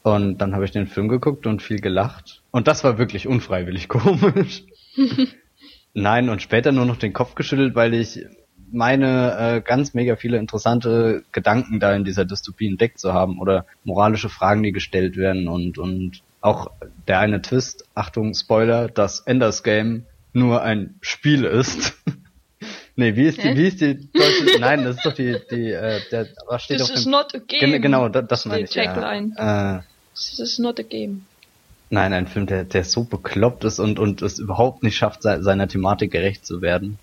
Und dann habe ich den Film geguckt und viel gelacht. Und das war wirklich unfreiwillig komisch. Nein, und später nur noch den Kopf geschüttelt, weil ich meine äh, ganz mega viele interessante Gedanken da in dieser Dystopie entdeckt zu haben oder moralische Fragen, die gestellt werden und und auch der eine Twist, Achtung Spoiler, dass Enders Game nur ein Spiel ist. nee, wie ist die, wie ist die deutsche, nein, das ist doch die, die, äh, der, was steht This auf dem, is not a game. Genau, das, das meine ich, ja. Äh, This is not a game. Nein, ein Film, der, der so bekloppt ist und, und es überhaupt nicht schafft, seiner Thematik gerecht zu werden.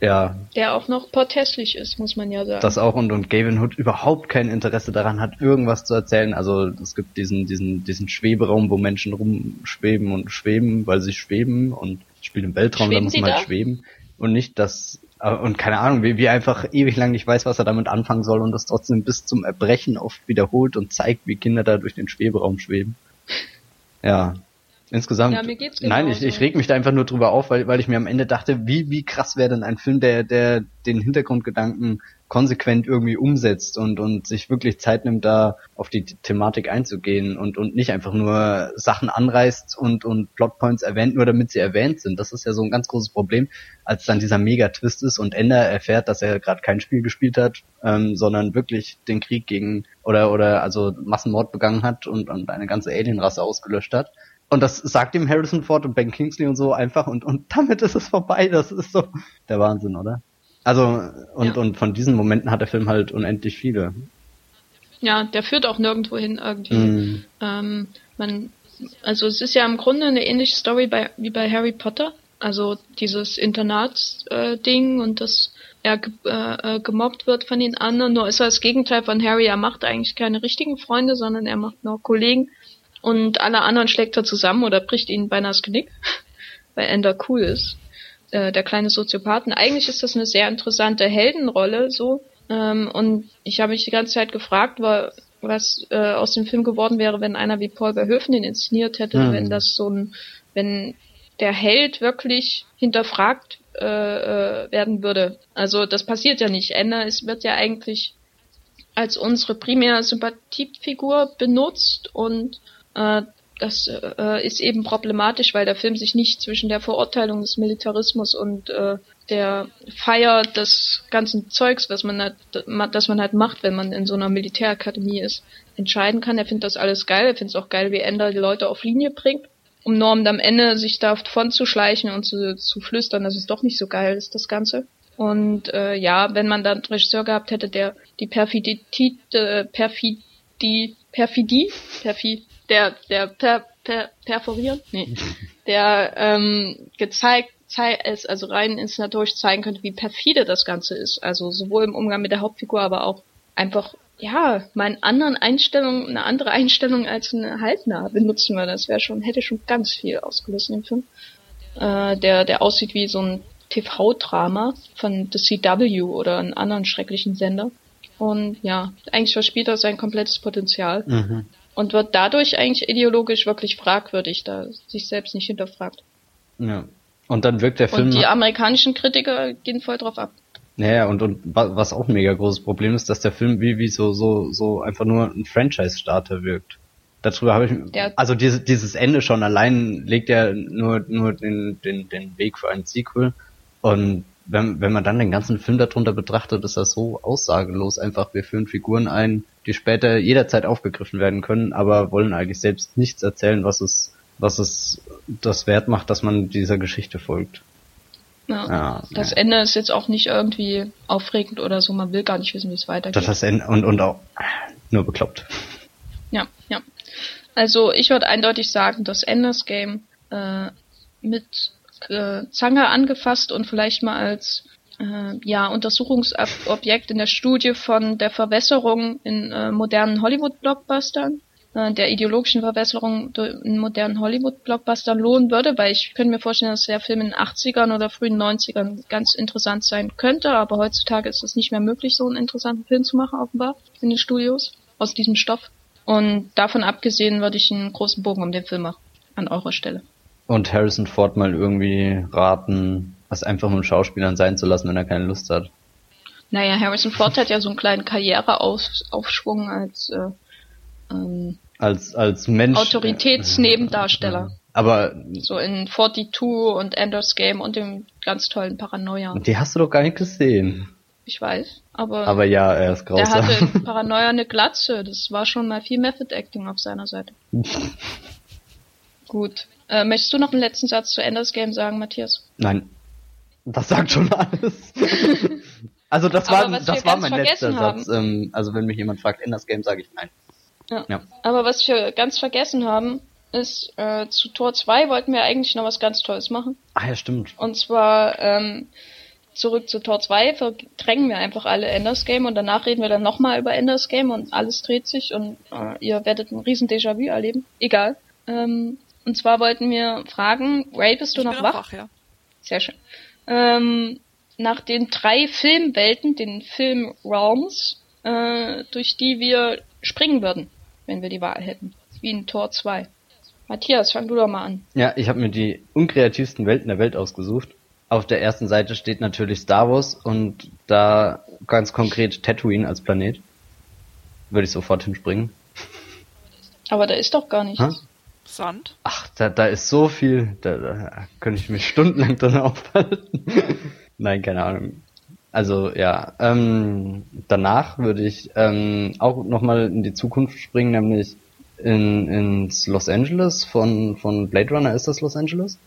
Ja. Der auch noch portesslich ist, muss man ja sagen. Das auch und, und Gavin Hood überhaupt kein Interesse daran hat, irgendwas zu erzählen. Also es gibt diesen, diesen, diesen Schweberaum, wo Menschen rumschweben und schweben, weil sie schweben und spielen im Weltraum, schweben da muss man halt schweben. Und nicht das, äh, und keine Ahnung, wie, wie einfach ewig lang nicht weiß, was er damit anfangen soll und das trotzdem bis zum Erbrechen oft wiederholt und zeigt, wie Kinder da durch den Schweberaum schweben. Ja, Insgesamt. Ja, mir geht's Nein, ich, ich reg mich da einfach nur drüber auf, weil, weil ich mir am Ende dachte, wie, wie krass wäre denn ein Film, der, der den Hintergrundgedanken konsequent irgendwie umsetzt und, und sich wirklich Zeit nimmt, da auf die Thematik einzugehen und, und nicht einfach nur Sachen anreißt und, und Plotpoints erwähnt, nur damit sie erwähnt sind. Das ist ja so ein ganz großes Problem, als dann dieser Mega-Twist ist und Ender erfährt, dass er gerade kein Spiel gespielt hat, ähm, sondern wirklich den Krieg gegen oder oder also Massenmord begangen hat und, und eine ganze Alienrasse ausgelöscht hat und das sagt ihm Harrison Ford und Ben Kingsley und so einfach und, und damit ist es vorbei. Das ist so der Wahnsinn, oder? Also, und, ja. und von diesen Momenten hat der Film halt unendlich viele. Ja, der führt auch nirgendwo hin irgendwie. Mm. Ähm, man, also es ist ja im Grunde eine ähnliche Story bei, wie bei Harry Potter. Also dieses Internatsding äh, und dass er ge äh, äh, gemobbt wird von den anderen. Nur ist er das Gegenteil von Harry. Er macht eigentlich keine richtigen Freunde, sondern er macht nur Kollegen und alle anderen schlägt er zusammen oder bricht ihnen beinahe das Knick, weil Ender cool ist. Äh, der kleine Soziopathen. Eigentlich ist das eine sehr interessante Heldenrolle so. Ähm, und ich habe mich die ganze Zeit gefragt, war, was äh, aus dem Film geworden wäre, wenn einer wie Paul Verhoeven den inszeniert hätte, mhm. wenn das so ein, wenn der Held wirklich hinterfragt äh, äh, werden würde. Also das passiert ja nicht. Ender ist, wird ja eigentlich als unsere primäre Sympathiefigur benutzt und äh, das äh, ist eben problematisch, weil der Film sich nicht zwischen der Verurteilung des Militarismus und äh, der Feier des ganzen Zeugs, was man halt, das man halt macht, wenn man in so einer Militärakademie ist, entscheiden kann. Er findet das alles geil. Er findet es auch geil, wie Ender die Leute auf Linie bringt, um Norm am Ende sich davon zu schleichen und zu, zu flüstern, dass es doch nicht so geil ist, das Ganze. Und äh, ja, wenn man dann einen Regisseur gehabt hätte, der die Perfidität, äh, Perfidie, Perfidie, Perfidie, der, der per, per, perforieren, nee, der ähm, gezeigt, zei es also rein inszenatorisch zeigen könnte, wie perfide das Ganze ist. Also sowohl im Umgang mit der Hauptfigur, aber auch einfach, ja, mal eine anderen Einstellung, eine andere Einstellung als eine Halbnah benutzen wir. Das wäre schon, hätte schon ganz viel ausgelöst in dem Film. Äh, der, der aussieht wie so ein TV-Drama von The CW oder einem anderen schrecklichen Sender. Und ja, eigentlich verspielt er sein komplettes Potenzial. Mhm und wird dadurch eigentlich ideologisch wirklich fragwürdig, da sich selbst nicht hinterfragt. Ja. Und dann wirkt der Film. Und die amerikanischen Kritiker gehen voll drauf ab. Naja, und, und was auch ein mega großes Problem ist, dass der Film wie, wie so, so, so einfach nur ein Franchise-Starter wirkt. Darüber habe ich, der, also diese, dieses Ende schon allein legt ja nur, nur den, den, den Weg für ein Sequel. Und wenn, wenn man dann den ganzen Film darunter betrachtet, ist das so aussagelos einfach. Wir führen Figuren ein, die später jederzeit aufgegriffen werden können, aber wollen eigentlich selbst nichts erzählen, was es, was es das wert macht, dass man dieser Geschichte folgt. Ja. ja das. Ende ist jetzt auch nicht irgendwie aufregend oder so, man will gar nicht wissen, wie es weitergeht. Das, das Ende und, und auch nur bekloppt. Ja, ja. Also ich würde eindeutig sagen, das Enders Game äh, mit äh, Zange angefasst und vielleicht mal als äh, ja, Untersuchungsobjekt in der Studie von der Verwässerung in äh, modernen Hollywood-Blockbustern äh, der ideologischen Verbesserung in modernen Hollywood-Blockbustern lohnen würde, weil ich könnte mir vorstellen, dass der Film in den 80ern oder frühen 90ern ganz interessant sein könnte, aber heutzutage ist es nicht mehr möglich, so einen interessanten Film zu machen, offenbar, in den Studios, aus diesem Stoff. Und davon abgesehen würde ich einen großen Bogen um den Film machen, an eurer Stelle. Und Harrison Ford mal irgendwie raten, was einfach mit Schauspielern sein zu lassen, wenn er keine Lust hat. Naja, Harrison Ford hat ja so einen kleinen Karriereaufschwung als äh, ähm, als als Mensch Autoritätsnebendarsteller. Aber so in 42 und Enders Game und dem ganz tollen Paranoia. Die hast du doch gar nicht gesehen. Ich weiß, aber aber ja, er ist grausam. Der hatte in Paranoia eine Glatze, das war schon mal viel Method Acting auf seiner Seite. Gut. Äh, möchtest du noch einen letzten Satz zu Enders Game sagen, Matthias? Nein. Das sagt schon alles. also das war das war mein letzter haben. Satz. Ähm, also wenn mich jemand fragt Enders Game, sage ich nein. Ja. ja. Aber was wir ganz vergessen haben, ist, äh, zu Tor 2 wollten wir eigentlich noch was ganz Tolles machen. Ah ja, stimmt. Und zwar, ähm, zurück zu Tor 2 verdrängen wir einfach alle Enders Game und danach reden wir dann nochmal über Enders Game und alles dreht sich und äh, ihr werdet ein riesen Déjà-vu erleben. Egal. Ähm, und zwar wollten wir fragen, Ray, bist du ich noch wach? wach ja. Sehr schön. Ähm, nach den drei Filmwelten, den Film Realms, äh, durch die wir springen würden wenn wir die Wahl hätten. Wie in Tor 2. Matthias, fang du doch mal an. Ja, ich habe mir die unkreativsten Welten der Welt ausgesucht. Auf der ersten Seite steht natürlich Star Wars und da ganz konkret Tatooine als Planet. Würde ich sofort hinspringen. Aber da ist doch gar nichts. Ha? Sand? Ach, da, da ist so viel, da, da könnte ich mich stundenlang drin aufhalten. Nein, keine Ahnung. Also ja, ähm, danach würde ich ähm, auch nochmal in die Zukunft springen, nämlich in, ins Los Angeles von, von Blade Runner. Ist das Los Angeles?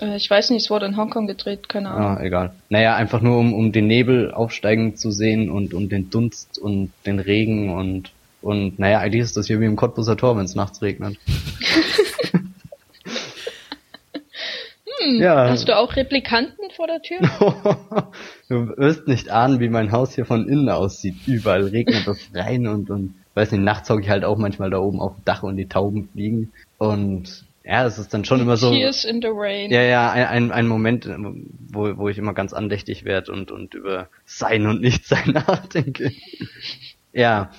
Äh, ich weiß nicht, es wurde in Hongkong gedreht, keine Ahnung. Ah, egal. Naja, einfach nur um, um den Nebel aufsteigen zu sehen und um den Dunst und den Regen und und naja, eigentlich ist das hier wie im Cottbuser Tor, wenn es nachts regnet. Hm, ja. Hast du auch Replikanten vor der Tür? du wirst nicht ahnen, wie mein Haus hier von innen aussieht. Überall regnet es rein und, und, weiß nicht, nachts hocke ich halt auch manchmal da oben auf dem Dach und die Tauben fliegen. Und ja, es ist dann schon immer so. Tears in the rain. Ja, ja, ein, ein, Moment, wo, wo ich immer ganz andächtig werde und, und über Sein und Nichtsein nachdenke. ja.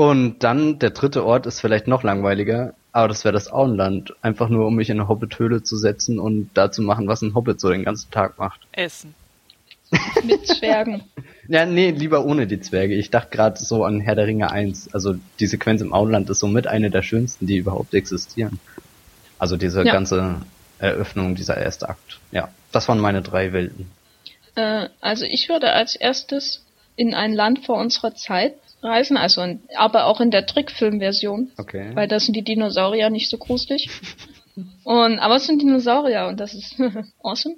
Und dann der dritte Ort ist vielleicht noch langweiliger. Aber das wäre das Auenland. Einfach nur, um mich in eine Hobbit-Höhle zu setzen und da zu machen, was ein Hobbit so den ganzen Tag macht. Essen. Mit Zwergen. ja, nee, lieber ohne die Zwerge. Ich dachte gerade so an Herr der Ringe 1. Also die Sequenz im Auenland ist somit eine der schönsten, die überhaupt existieren. Also diese ja. ganze Eröffnung, dieser erste Akt. Ja, das waren meine drei Welten. Äh, also ich würde als erstes in ein Land vor unserer Zeit reisen, also in, aber auch in der Trickfilmversion. Okay. Weil da sind die Dinosaurier nicht so gruselig. und aber es sind Dinosaurier und das ist awesome.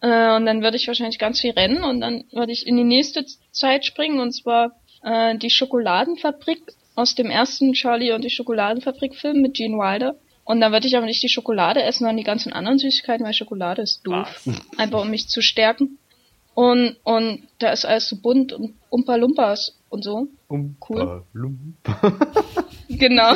Äh, und dann würde ich wahrscheinlich ganz viel rennen und dann würde ich in die nächste Zeit springen und zwar äh, die Schokoladenfabrik aus dem ersten Charlie und die Schokoladenfabrik Film mit Gene Wilder. Und dann würde ich aber nicht die Schokolade essen, sondern die ganzen anderen Süßigkeiten, weil Schokolade ist doof. Einfach um mich zu stärken. Und, und da ist alles so bunt und Umpa Lumpas und so. Cool. Genau.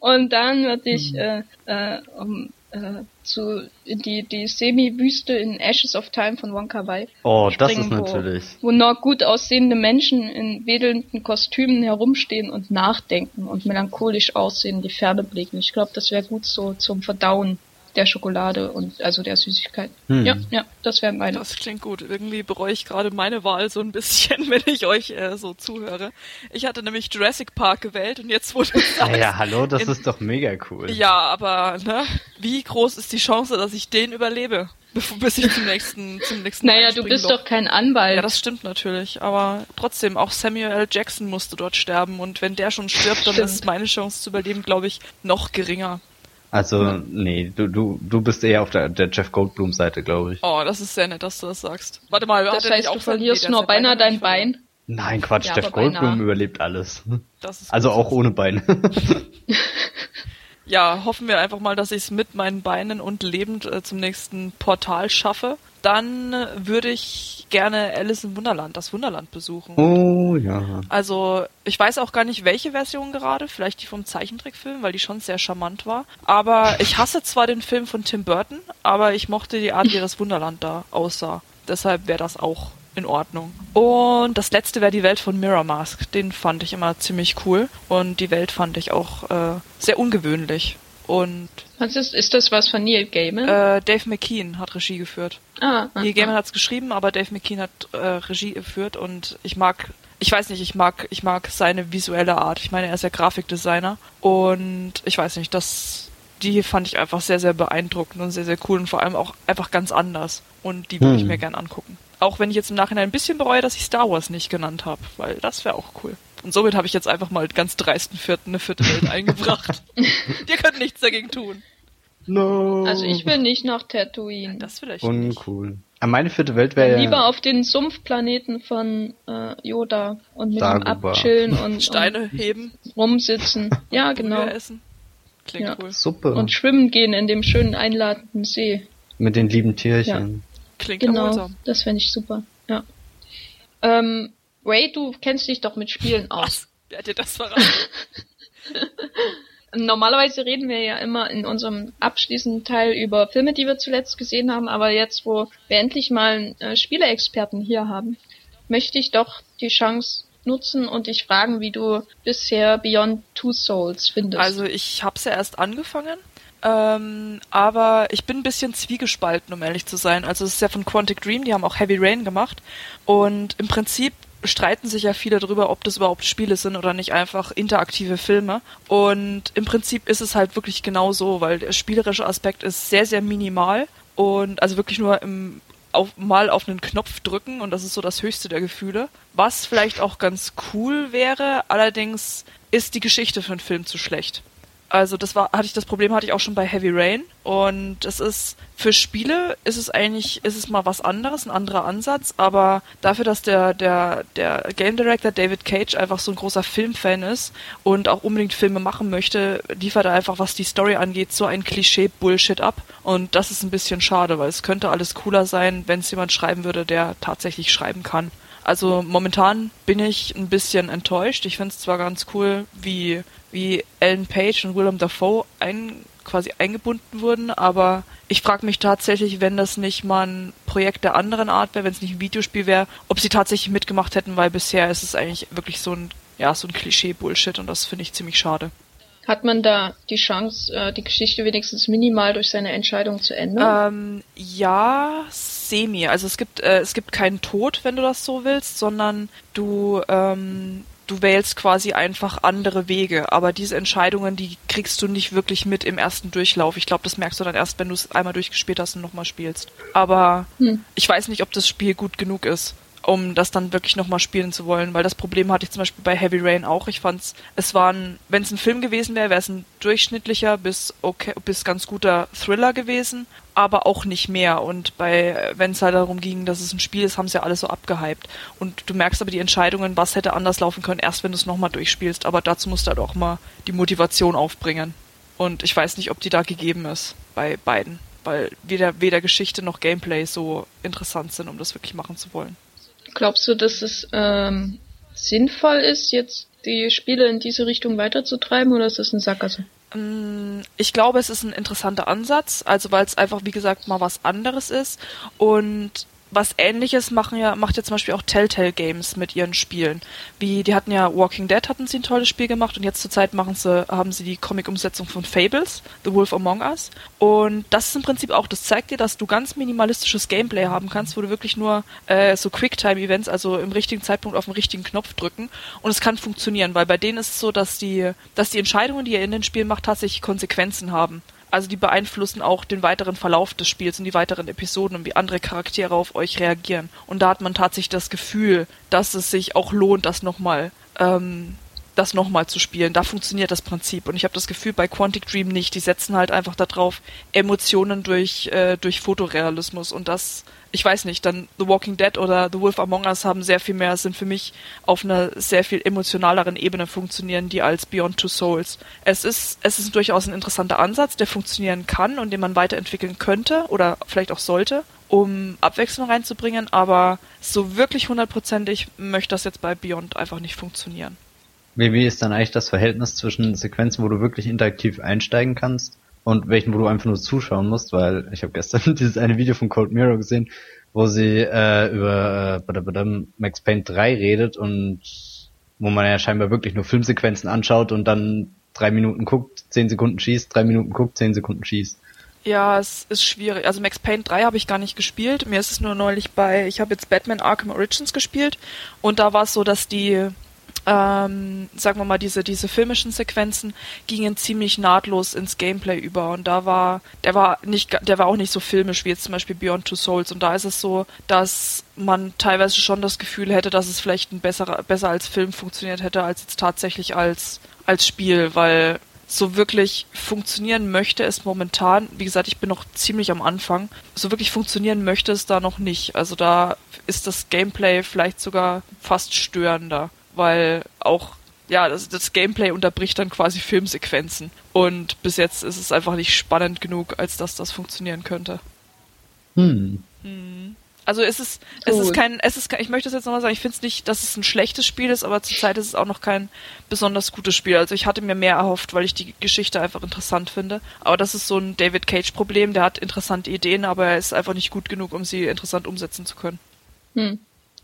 Und dann würde ich mhm. äh, äh, um, äh, zu die die Semi-Wüste in Ashes of Time von Wonka Wai. Oh, das ist natürlich. Wo, wo noch gut aussehende Menschen in wedelnden Kostümen herumstehen und nachdenken und melancholisch aussehen, die Ferne blicken. Ich glaube, das wäre gut so zum Verdauen der Schokolade und also der Süßigkeit. Hm. Ja, ja, das wäre meine. Das klingt gut. Irgendwie bereue ich gerade meine Wahl so ein bisschen, wenn ich euch äh, so zuhöre. Ich hatte nämlich Jurassic Park gewählt und jetzt wurde ja, ja, hallo, das in, ist doch mega cool. Ja, aber ne, wie groß ist die Chance, dass ich den überlebe? bis ich zum nächsten, zum nächsten Naja, du bist doch kein Anwalt. Ja, das stimmt natürlich. Aber trotzdem, auch Samuel L. Jackson musste dort sterben. Und wenn der schon stirbt, dann ist meine Chance zu überleben, glaube ich, noch geringer. Also, nee, du, du, du bist eher auf der, der Jeff Goldblum Seite, glaube ich. Oh, das ist sehr nett, dass du das sagst. Warte mal, das heißt, du verlierst nee, nur beinahe dein Bein? Nein, Quatsch, ja, Jeff Goldblum beinahe. überlebt alles. also auch ohne Bein. ja, hoffen wir einfach mal, dass ich es mit meinen Beinen und lebend äh, zum nächsten Portal schaffe. Dann würde ich gerne Alice im Wunderland, das Wunderland besuchen. Oh ja. Also ich weiß auch gar nicht, welche Version gerade, vielleicht die vom Zeichentrickfilm, weil die schon sehr charmant war. Aber ich hasse zwar den Film von Tim Burton, aber ich mochte die Art, wie das Wunderland da aussah. Deshalb wäre das auch in Ordnung. Und das letzte wäre die Welt von Mirror Mask. Den fand ich immer ziemlich cool. Und die Welt fand ich auch äh, sehr ungewöhnlich. Und was ist, ist das was von Neil Gaiman? Äh, Dave McKean hat Regie geführt. Ah, ah Neil Gaiman ah. hat es geschrieben, aber Dave McKean hat äh, Regie geführt und ich mag, ich weiß nicht, ich mag, ich mag seine visuelle Art. Ich meine, er ist ja Grafikdesigner und ich weiß nicht, das, die fand ich einfach sehr, sehr beeindruckend und sehr, sehr cool und vor allem auch einfach ganz anders. Und die würde hm. ich mir gern angucken. Auch wenn ich jetzt im Nachhinein ein bisschen bereue, dass ich Star Wars nicht genannt habe, weil das wäre auch cool. Und somit habe ich jetzt einfach mal ganz dreisten vierten eine vierte Welt eingebracht. Ihr könnt nichts dagegen tun. No. Also ich will nicht nach Tatooine. Das vielleicht Uncool. Nicht. Aber meine vierte Welt wäre ja... Lieber auf den Sumpfplaneten von äh, Yoda und mit dem Abchillen und Steine und heben, rumsitzen. Ja, genau. Essen. Klingt ja. cool. Suppe. Und schwimmen gehen in dem schönen einladenden See. Mit den lieben Tierchen. Klingt genau, erholsam. das fände ich super. Ja. Ähm, Ray, du kennst dich doch mit Spielen aus. Was? Wer hat dir das verraten? Normalerweise reden wir ja immer in unserem abschließenden Teil über Filme, die wir zuletzt gesehen haben, aber jetzt, wo wir endlich mal einen äh, Spieleexperten hier haben, möchte ich doch die Chance nutzen und dich fragen, wie du bisher Beyond Two Souls findest. Also ich habe es ja erst angefangen ähm, aber ich bin ein bisschen zwiegespalten, um ehrlich zu sein. Also es ist ja von Quantic Dream, die haben auch Heavy Rain gemacht. Und im Prinzip streiten sich ja viele darüber, ob das überhaupt Spiele sind oder nicht einfach interaktive Filme. Und im Prinzip ist es halt wirklich genau so, weil der spielerische Aspekt ist sehr, sehr minimal und also wirklich nur im auf, mal auf einen Knopf drücken und das ist so das höchste der Gefühle. Was vielleicht auch ganz cool wäre, allerdings ist die Geschichte für einen Film zu schlecht. Also das war, hatte ich das Problem hatte ich auch schon bei Heavy Rain und es ist für Spiele ist es eigentlich ist es mal was anderes, ein anderer Ansatz, aber dafür, dass der der der Game Director David Cage einfach so ein großer Filmfan ist und auch unbedingt Filme machen möchte, liefert er einfach was die Story angeht so ein Klischee Bullshit ab und das ist ein bisschen schade, weil es könnte alles cooler sein, wenn es jemand schreiben würde, der tatsächlich schreiben kann. Also momentan bin ich ein bisschen enttäuscht. Ich finde es zwar ganz cool, wie, wie Ellen Page und Willem Dafoe ein, quasi eingebunden wurden, aber ich frage mich tatsächlich, wenn das nicht mal ein Projekt der anderen Art wäre, wenn es nicht ein Videospiel wäre, ob sie tatsächlich mitgemacht hätten, weil bisher ist es eigentlich wirklich so ein, ja, so ein Klischee-Bullshit und das finde ich ziemlich schade. Hat man da die Chance, äh, die Geschichte wenigstens minimal durch seine Entscheidung zu ändern? Ähm, ja, semi. Also es gibt äh, es gibt keinen Tod, wenn du das so willst, sondern du ähm, du wählst quasi einfach andere Wege. Aber diese Entscheidungen, die kriegst du nicht wirklich mit im ersten Durchlauf. Ich glaube, das merkst du dann erst, wenn du es einmal durchgespielt hast und nochmal spielst. Aber hm. ich weiß nicht, ob das Spiel gut genug ist um das dann wirklich nochmal spielen zu wollen, weil das Problem hatte ich zum Beispiel bei Heavy Rain auch. Ich fand's, es war ein, wenn es ein Film gewesen wäre, wäre es ein durchschnittlicher bis okay, bis ganz guter Thriller gewesen, aber auch nicht mehr. Und bei, wenn es halt darum ging, dass es ein Spiel ist, haben sie ja alles so abgehypt. Und du merkst aber die Entscheidungen, was hätte anders laufen können, erst wenn du es nochmal durchspielst. Aber dazu musst du halt auch mal die Motivation aufbringen. Und ich weiß nicht, ob die da gegeben ist bei beiden, weil weder, weder Geschichte noch Gameplay so interessant sind, um das wirklich machen zu wollen. Glaubst du, dass es ähm, sinnvoll ist, jetzt die Spiele in diese Richtung weiterzutreiben oder ist das eine Sackgasse? Mm, ich glaube, es ist ein interessanter Ansatz, also weil es einfach, wie gesagt, mal was anderes ist. Und was ähnliches machen ja, macht ja zum Beispiel auch Telltale Games mit ihren Spielen. Wie, die hatten ja Walking Dead hatten sie ein tolles Spiel gemacht und jetzt zurzeit machen sie, haben sie die Comic-Umsetzung von Fables, The Wolf Among Us. Und das ist im Prinzip auch, das zeigt dir, dass du ganz minimalistisches Gameplay haben kannst, wo du wirklich nur äh, so Quicktime-Events, also im richtigen Zeitpunkt auf den richtigen Knopf drücken. Und es kann funktionieren, weil bei denen ist es so, dass die, dass die Entscheidungen, die ihr in den Spielen macht, tatsächlich Konsequenzen haben. Also die beeinflussen auch den weiteren Verlauf des Spiels und die weiteren Episoden und wie andere Charaktere auf euch reagieren. Und da hat man tatsächlich das Gefühl, dass es sich auch lohnt, das nochmal ähm, das nochmal zu spielen. Da funktioniert das Prinzip. Und ich habe das Gefühl, bei Quantic Dream nicht. Die setzen halt einfach darauf, Emotionen durch, äh, durch Fotorealismus. Und das ich weiß nicht, dann The Walking Dead oder The Wolf Among Us haben sehr viel mehr, sind für mich auf einer sehr viel emotionaleren Ebene funktionieren, die als Beyond Two Souls. Es ist, es ist durchaus ein interessanter Ansatz, der funktionieren kann und den man weiterentwickeln könnte oder vielleicht auch sollte, um Abwechslung reinzubringen, aber so wirklich hundertprozentig möchte das jetzt bei Beyond einfach nicht funktionieren. Wie, wie ist dann eigentlich das Verhältnis zwischen Sequenzen, wo du wirklich interaktiv einsteigen kannst und welchen, wo du einfach nur zuschauen musst, weil ich habe gestern dieses eine Video von Cold Mirror gesehen, wo sie äh, über äh, Max Payne 3 redet und wo man ja scheinbar wirklich nur Filmsequenzen anschaut und dann drei Minuten guckt, zehn Sekunden schießt, drei Minuten guckt, zehn Sekunden schießt. Ja, es ist schwierig. Also Max Payne 3 habe ich gar nicht gespielt. Mir ist es nur neulich bei, ich habe jetzt Batman Arkham Origins gespielt und da war es so, dass die ähm, sagen wir mal, diese, diese filmischen Sequenzen gingen ziemlich nahtlos ins Gameplay über und da war, der war nicht, der war auch nicht so filmisch wie jetzt zum Beispiel Beyond Two Souls und da ist es so, dass man teilweise schon das Gefühl hätte, dass es vielleicht ein besserer, besser als Film funktioniert hätte, als jetzt tatsächlich als, als Spiel, weil so wirklich funktionieren möchte es momentan, wie gesagt, ich bin noch ziemlich am Anfang, so wirklich funktionieren möchte es da noch nicht. Also da ist das Gameplay vielleicht sogar fast störender weil auch ja, das, das Gameplay unterbricht dann quasi Filmsequenzen. Und bis jetzt ist es einfach nicht spannend genug, als dass das funktionieren könnte. Hm. hm. Also es ist, es ist kein, es ist kein, ich möchte es jetzt nochmal sagen, ich finde es nicht, dass es ein schlechtes Spiel ist, aber zurzeit ist es auch noch kein besonders gutes Spiel. Also ich hatte mir mehr erhofft, weil ich die Geschichte einfach interessant finde. Aber das ist so ein David Cage-Problem, der hat interessante Ideen, aber er ist einfach nicht gut genug, um sie interessant umsetzen zu können. Hm.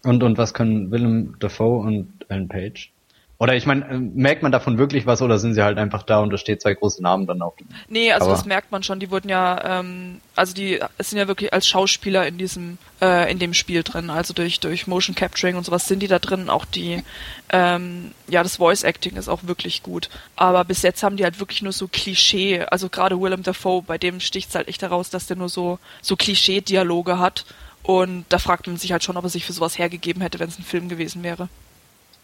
Und, und was können Willem Dafoe und Ellen Page? Oder ich meine, äh, merkt man davon wirklich was oder sind sie halt einfach da und da steht zwei große Namen dann auf dem Nee, also Cover? das merkt man schon. Die wurden ja, ähm, also die es sind ja wirklich als Schauspieler in diesem, äh, in dem Spiel drin. Also durch, durch Motion Capturing und sowas sind die da drin. Auch die, ähm, ja, das Voice Acting ist auch wirklich gut. Aber bis jetzt haben die halt wirklich nur so Klischee, also gerade Willem Dafoe, bei dem sticht's halt echt heraus, dass der nur so, so Klischee-Dialoge hat und da fragt man sich halt schon, ob er sich für sowas hergegeben hätte, wenn es ein Film gewesen wäre.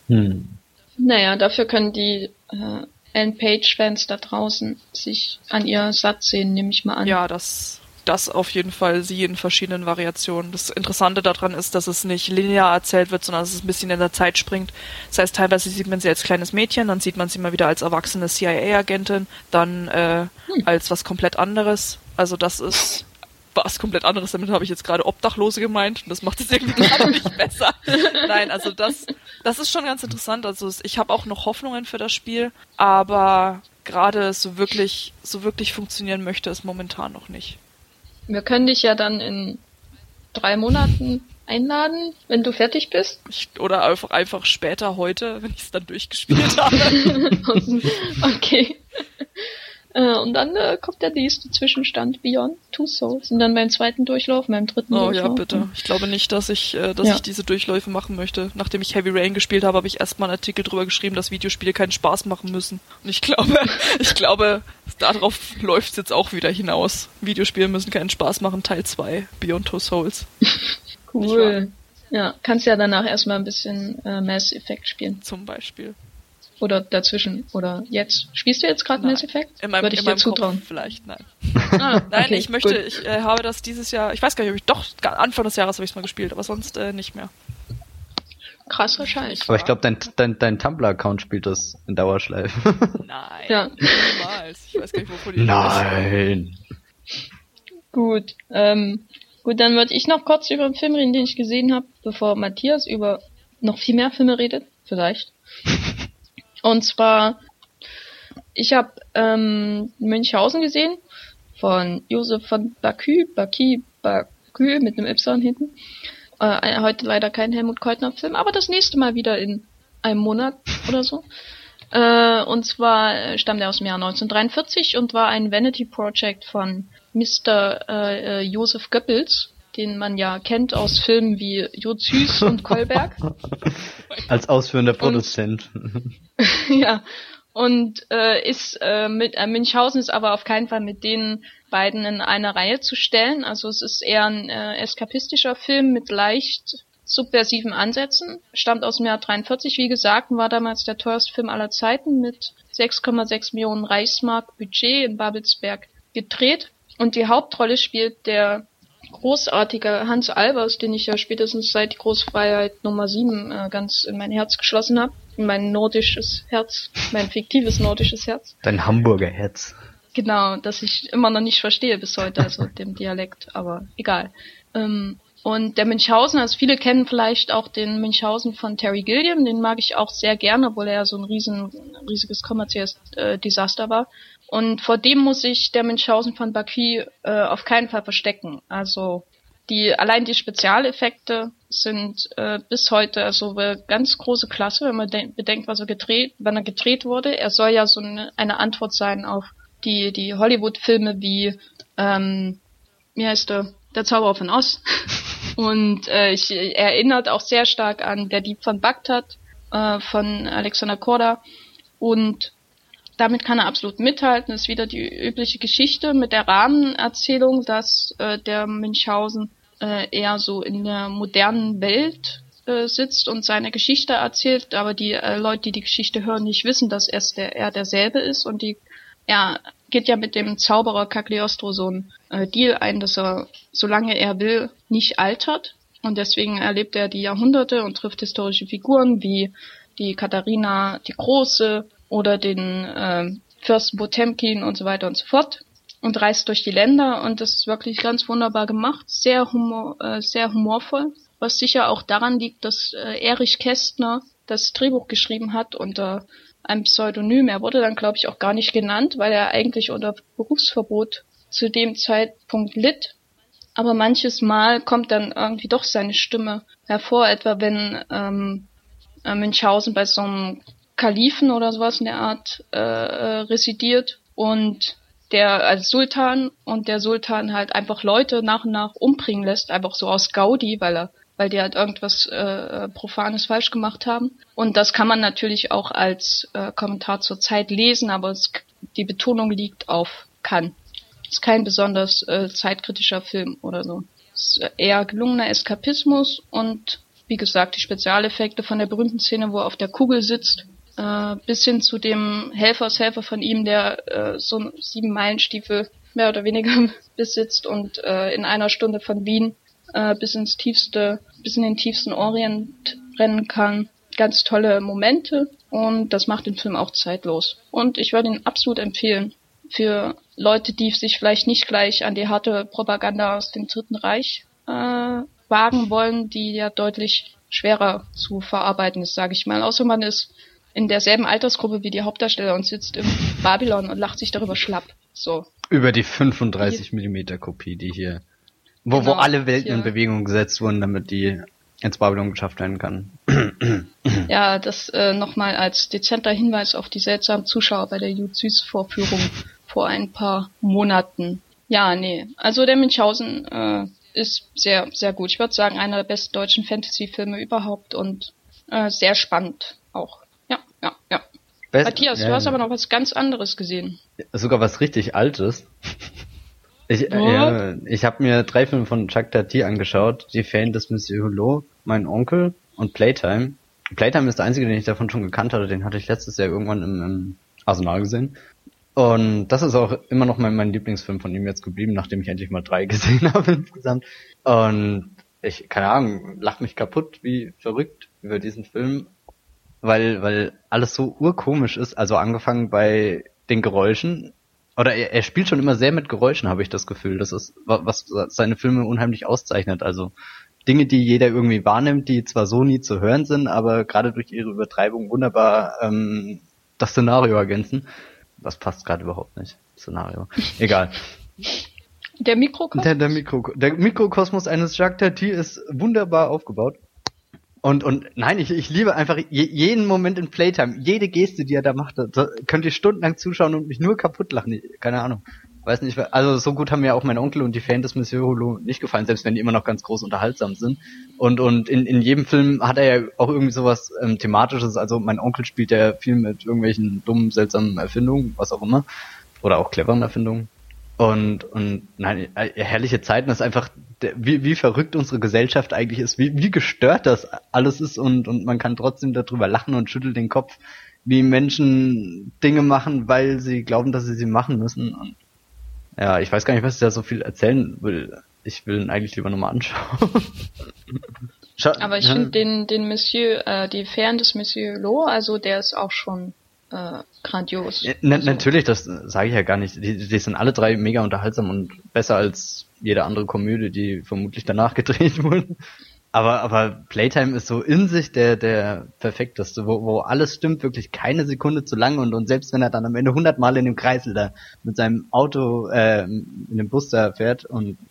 Hm. Naja, dafür können die äh, Ellen Page-Fans da draußen sich an ihr satt sehen, nehme ich mal an. Ja, das, das auf jeden Fall sie in verschiedenen Variationen. Das Interessante daran ist, dass es nicht linear erzählt wird, sondern dass es ein bisschen in der Zeit springt. Das heißt, teilweise sieht man sie als kleines Mädchen, dann sieht man sie mal wieder als erwachsene CIA-Agentin, dann äh, hm. als was komplett anderes. Also das ist was komplett anderes. Damit habe ich jetzt gerade Obdachlose gemeint und das macht es irgendwie gerade nicht besser. Nein, also das, das ist schon ganz interessant. Also ich habe auch noch Hoffnungen für das Spiel, aber gerade so wirklich, so wirklich funktionieren möchte es momentan noch nicht. Wir können dich ja dann in drei Monaten einladen, wenn du fertig bist. Ich, oder einfach, einfach später heute, wenn ich es dann durchgespielt habe. okay. Äh, und dann äh, kommt der nächste Zwischenstand Beyond Two Souls. Und dann beim zweiten Durchlauf, beim dritten oh, Durchlauf. Oh ja, bitte. Ich glaube nicht, dass ich, äh, dass ja. ich diese Durchläufe machen möchte. Nachdem ich Heavy Rain gespielt habe, habe ich erstmal einen Artikel drüber geschrieben, dass Videospiele keinen Spaß machen müssen. Und ich glaube, ich glaube, darauf läuft es jetzt auch wieder hinaus. Videospiele müssen keinen Spaß machen, Teil 2, Beyond Two Souls. cool. Ja, kannst ja danach erstmal ein bisschen äh, Mass Effect spielen. Zum Beispiel. Oder dazwischen? Oder jetzt? Spielst du jetzt gerade Mass Effect? In meinem, Würde ich in dir zutrauen. Kopf vielleicht, nein. ah, nein, okay, ich möchte, gut. ich äh, habe das dieses Jahr, ich weiß gar nicht, ob ich doch, Anfang des Jahres habe ich es mal gespielt, aber sonst äh, nicht mehr. Krasser Scheiß. Aber ich glaube, dein, dein, dein Tumblr-Account spielt das in Dauerschleife. Nein, ja. niemals. Ich weiß gar nicht, wovon die Nein. Gut, ähm, gut, dann würde ich noch kurz über einen Film reden, den ich gesehen habe, bevor Matthias über noch viel mehr Filme redet, vielleicht. Und zwar, ich habe ähm, Münchhausen gesehen von Josef von Bakü, Baki, ba Kühe mit einem Y hinten. Äh, heute leider kein Helmut Keutner-Film, aber das nächste Mal wieder in einem Monat oder so. Äh, und zwar stammt er aus dem Jahr 1943 und war ein Vanity Project von Mr. Äh, äh, Josef Goebbels, den man ja kennt aus Filmen wie Süß und Kolberg. Als ausführender Produzent. Und, ja. Und äh, ist äh, mit äh, Münchhausen ist aber auf keinen Fall mit den beiden in eine Reihe zu stellen. Also es ist eher ein äh, eskapistischer Film mit leicht subversiven Ansätzen. Stammt aus dem Jahr 43, wie gesagt, und war damals der teuerste Film aller Zeiten mit 6,6 Millionen Reichsmark Budget in Babelsberg gedreht. Und die Hauptrolle spielt der großartige Hans Albers, den ich ja spätestens seit die Großfreiheit Nummer 7 äh, ganz in mein Herz geschlossen habe. In mein nordisches Herz, mein fiktives nordisches Herz. Dein Hamburger Herz. Genau, das ich immer noch nicht verstehe bis heute, also dem Dialekt, aber egal. Ähm, und der Münchhausen, also viele kennen vielleicht auch den Münchhausen von Terry Gilliam, den mag ich auch sehr gerne, obwohl er so ein riesen, riesiges kommerzielles äh, Desaster war. Und vor dem muss sich der Münchhausen von Baqui äh, auf keinen Fall verstecken. Also die allein die Spezialeffekte sind äh, bis heute also ganz große Klasse, wenn man bedenkt, was er gedreht, wann er gedreht wurde. Er soll ja so eine, eine Antwort sein auf die die Hollywood-Filme wie ähm, wie heißt der der Zauberer von Oz. Und äh, ich erinnert auch sehr stark an Der Dieb von Bagdad äh, von Alexander Korda. Und damit kann er absolut mithalten. Das ist wieder die übliche Geschichte mit der Rahmenerzählung, dass äh, der Münchhausen äh, eher so in der modernen Welt äh, sitzt und seine Geschichte erzählt, aber die äh, Leute, die die Geschichte hören, nicht wissen, dass er, der, er derselbe ist und die er geht ja mit dem Zauberer Cagliostro so ein äh, Deal ein, dass er, solange er will, nicht altert. Und deswegen erlebt er die Jahrhunderte und trifft historische Figuren wie die Katharina die Große oder den äh, Fürsten Potemkin und so weiter und so fort und reist durch die Länder und das ist wirklich ganz wunderbar gemacht, sehr humor, äh, sehr humorvoll, was sicher auch daran liegt, dass äh, Erich Kästner das Drehbuch geschrieben hat unter ein Pseudonym. Er wurde dann, glaube ich, auch gar nicht genannt, weil er eigentlich unter Berufsverbot zu dem Zeitpunkt litt. Aber manches Mal kommt dann irgendwie doch seine Stimme hervor, etwa wenn ähm, äh, Münchhausen bei so einem Kalifen oder sowas in der Art äh, äh, residiert und der als Sultan und der Sultan halt einfach Leute nach und nach umbringen lässt, einfach so aus Gaudi, weil er weil die halt irgendwas äh, Profanes falsch gemacht haben. Und das kann man natürlich auch als äh, Kommentar zur Zeit lesen, aber es, die Betonung liegt auf kann. Ist kein besonders äh, zeitkritischer Film oder so. Ist eher gelungener Eskapismus und wie gesagt, die Spezialeffekte von der berühmten Szene, wo er auf der Kugel sitzt, äh, bis hin zu dem Helfershelfer von ihm, der äh, so sieben Meilenstiefel mehr oder weniger besitzt und äh, in einer Stunde von Wien äh, bis ins tiefste bis in den tiefsten Orient rennen kann. Ganz tolle Momente und das macht den Film auch zeitlos. Und ich würde ihn absolut empfehlen für Leute, die sich vielleicht nicht gleich an die harte Propaganda aus dem Dritten Reich äh, wagen wollen, die ja deutlich schwerer zu verarbeiten ist, sage ich mal. Außer man ist in derselben Altersgruppe wie die Hauptdarsteller und sitzt im Babylon und lacht sich darüber schlapp. So. Über die 35 Millimeter Kopie, die hier wo, genau, wo alle Welten ja. in Bewegung gesetzt wurden, damit die ins Babylon geschafft werden kann. ja, das äh, nochmal als dezenter Hinweis auf die seltsamen Zuschauer bei der Jud-Süß-Vorführung vor ein paar Monaten. Ja, nee. Also der Münchhausen äh, ist sehr, sehr gut. Ich würde sagen, einer der besten deutschen Fantasy-Filme überhaupt und äh, sehr spannend auch. Ja, ja. Best, Matthias, ja, du hast aber noch was ganz anderes gesehen. Sogar was richtig Altes. Ich, äh, ich habe mir drei Filme von Chuck Tati angeschaut. Die Fan des Monsieur Hulot, mein Onkel und Playtime. Playtime ist der einzige, den ich davon schon gekannt hatte. Den hatte ich letztes Jahr irgendwann im, im Arsenal gesehen. Und das ist auch immer noch mein, mein Lieblingsfilm von ihm jetzt geblieben, nachdem ich endlich mal drei gesehen habe insgesamt. Und ich, keine Ahnung, lach mich kaputt, wie verrückt über diesen Film, weil, weil alles so urkomisch ist. Also angefangen bei den Geräuschen, oder er, er spielt schon immer sehr mit Geräuschen, habe ich das Gefühl. Das ist, was seine Filme unheimlich auszeichnet. Also Dinge, die jeder irgendwie wahrnimmt, die zwar so nie zu hören sind, aber gerade durch ihre Übertreibung wunderbar ähm, das Szenario ergänzen. Das passt gerade überhaupt nicht. Szenario. Egal. Der Mikrokosmos? Der, der, Mikro, der Mikrokosmos eines Jacques Tati ist wunderbar aufgebaut. Und, und nein, ich, ich liebe einfach je, jeden Moment in Playtime, jede Geste, die er da macht, da könnt ihr stundenlang zuschauen und mich nur kaputt lachen. Keine Ahnung. Weiß nicht, also so gut haben mir auch mein Onkel und die Fans des Monsieur Holo nicht gefallen, selbst wenn die immer noch ganz groß unterhaltsam sind. Und, und in, in jedem Film hat er ja auch irgendwie sowas ähm, Thematisches. Also mein Onkel spielt ja viel mit irgendwelchen dummen, seltsamen Erfindungen, was auch immer. Oder auch cleveren Erfindungen. Und, und nein, äh, herrliche Zeiten ist einfach, wie, wie verrückt unsere Gesellschaft eigentlich ist, wie, wie gestört das alles ist und, und man kann trotzdem darüber lachen und schüttelt den Kopf, wie Menschen Dinge machen, weil sie glauben, dass sie sie machen müssen. Und ja, ich weiß gar nicht, was ich da so viel erzählen will. Ich will ihn eigentlich lieber nochmal anschauen. Schau, Aber ich finde den, den Monsieur, äh, die Fern des Monsieur Lo, also der ist auch schon äh, grandios. Na, also. Natürlich, das sage ich ja gar nicht. Die, die sind alle drei mega unterhaltsam und besser als jede andere Komödie, die vermutlich danach gedreht wurde. Aber, aber Playtime ist so in sich der, der perfekteste, wo, wo alles stimmt, wirklich keine Sekunde zu lang und, und selbst wenn er dann am Ende hundertmal in dem Kreisel da mit seinem Auto, äh, in dem Bus da fährt und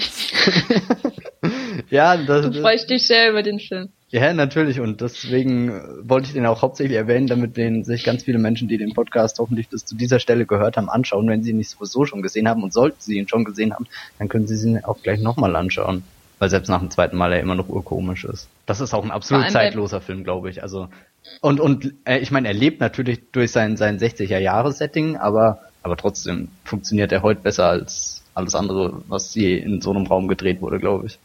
ja, das, du freust dich sehr über den Film. Ja, natürlich. Und deswegen wollte ich den auch hauptsächlich erwähnen, damit den sich ganz viele Menschen, die den Podcast hoffentlich bis zu dieser Stelle gehört haben, anschauen. Wenn sie ihn nicht sowieso schon gesehen haben und sollten sie ihn schon gesehen haben, dann können sie ihn auch gleich nochmal anschauen. Weil selbst nach dem zweiten Mal er immer noch urkomisch ist. Das ist auch ein absolut zeitloser Film, glaube ich. Also und und äh, ich meine, er lebt natürlich durch sein sein 60er Jahre Setting, aber aber trotzdem funktioniert er heute besser als alles andere, was je in so einem Raum gedreht wurde, glaube ich.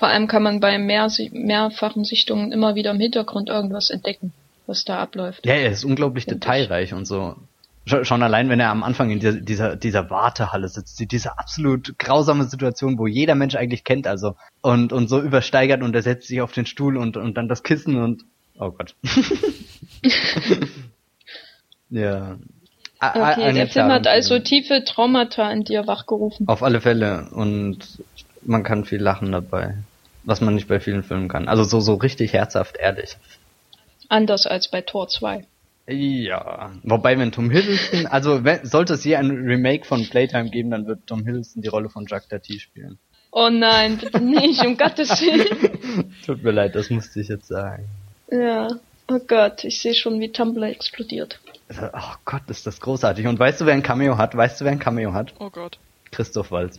Vor allem kann man bei mehr, mehrfachen Sichtungen immer wieder im Hintergrund irgendwas entdecken, was da abläuft. Ja, er ist unglaublich detailreich und so. Schon allein, wenn er am Anfang in dieser, dieser, dieser Wartehalle sitzt, diese absolut grausame Situation, wo jeder Mensch eigentlich kennt, also, und, und so übersteigert und er setzt sich auf den Stuhl und, und dann das Kissen und, oh Gott. ja. Okay, der Film hat also tiefe Traumata in dir wachgerufen. Auf alle Fälle und man kann viel lachen dabei was man nicht bei vielen Filmen kann. Also so, so richtig herzhaft ehrlich. Anders als bei Tor 2. Ja, wobei wenn Tom Hiddleston, also wenn, sollte es je ein Remake von Playtime geben, dann wird Tom Hiddleston die Rolle von Jacques Tati spielen. Oh nein, bitte nicht, um Gottes Willen. Tut mir leid, das musste ich jetzt sagen. Ja, oh Gott, ich sehe schon, wie Tumblr explodiert. Oh Gott, ist das großartig. Und weißt du, wer ein Cameo hat? Weißt du, wer ein Cameo hat? Oh Gott. Christoph Walz.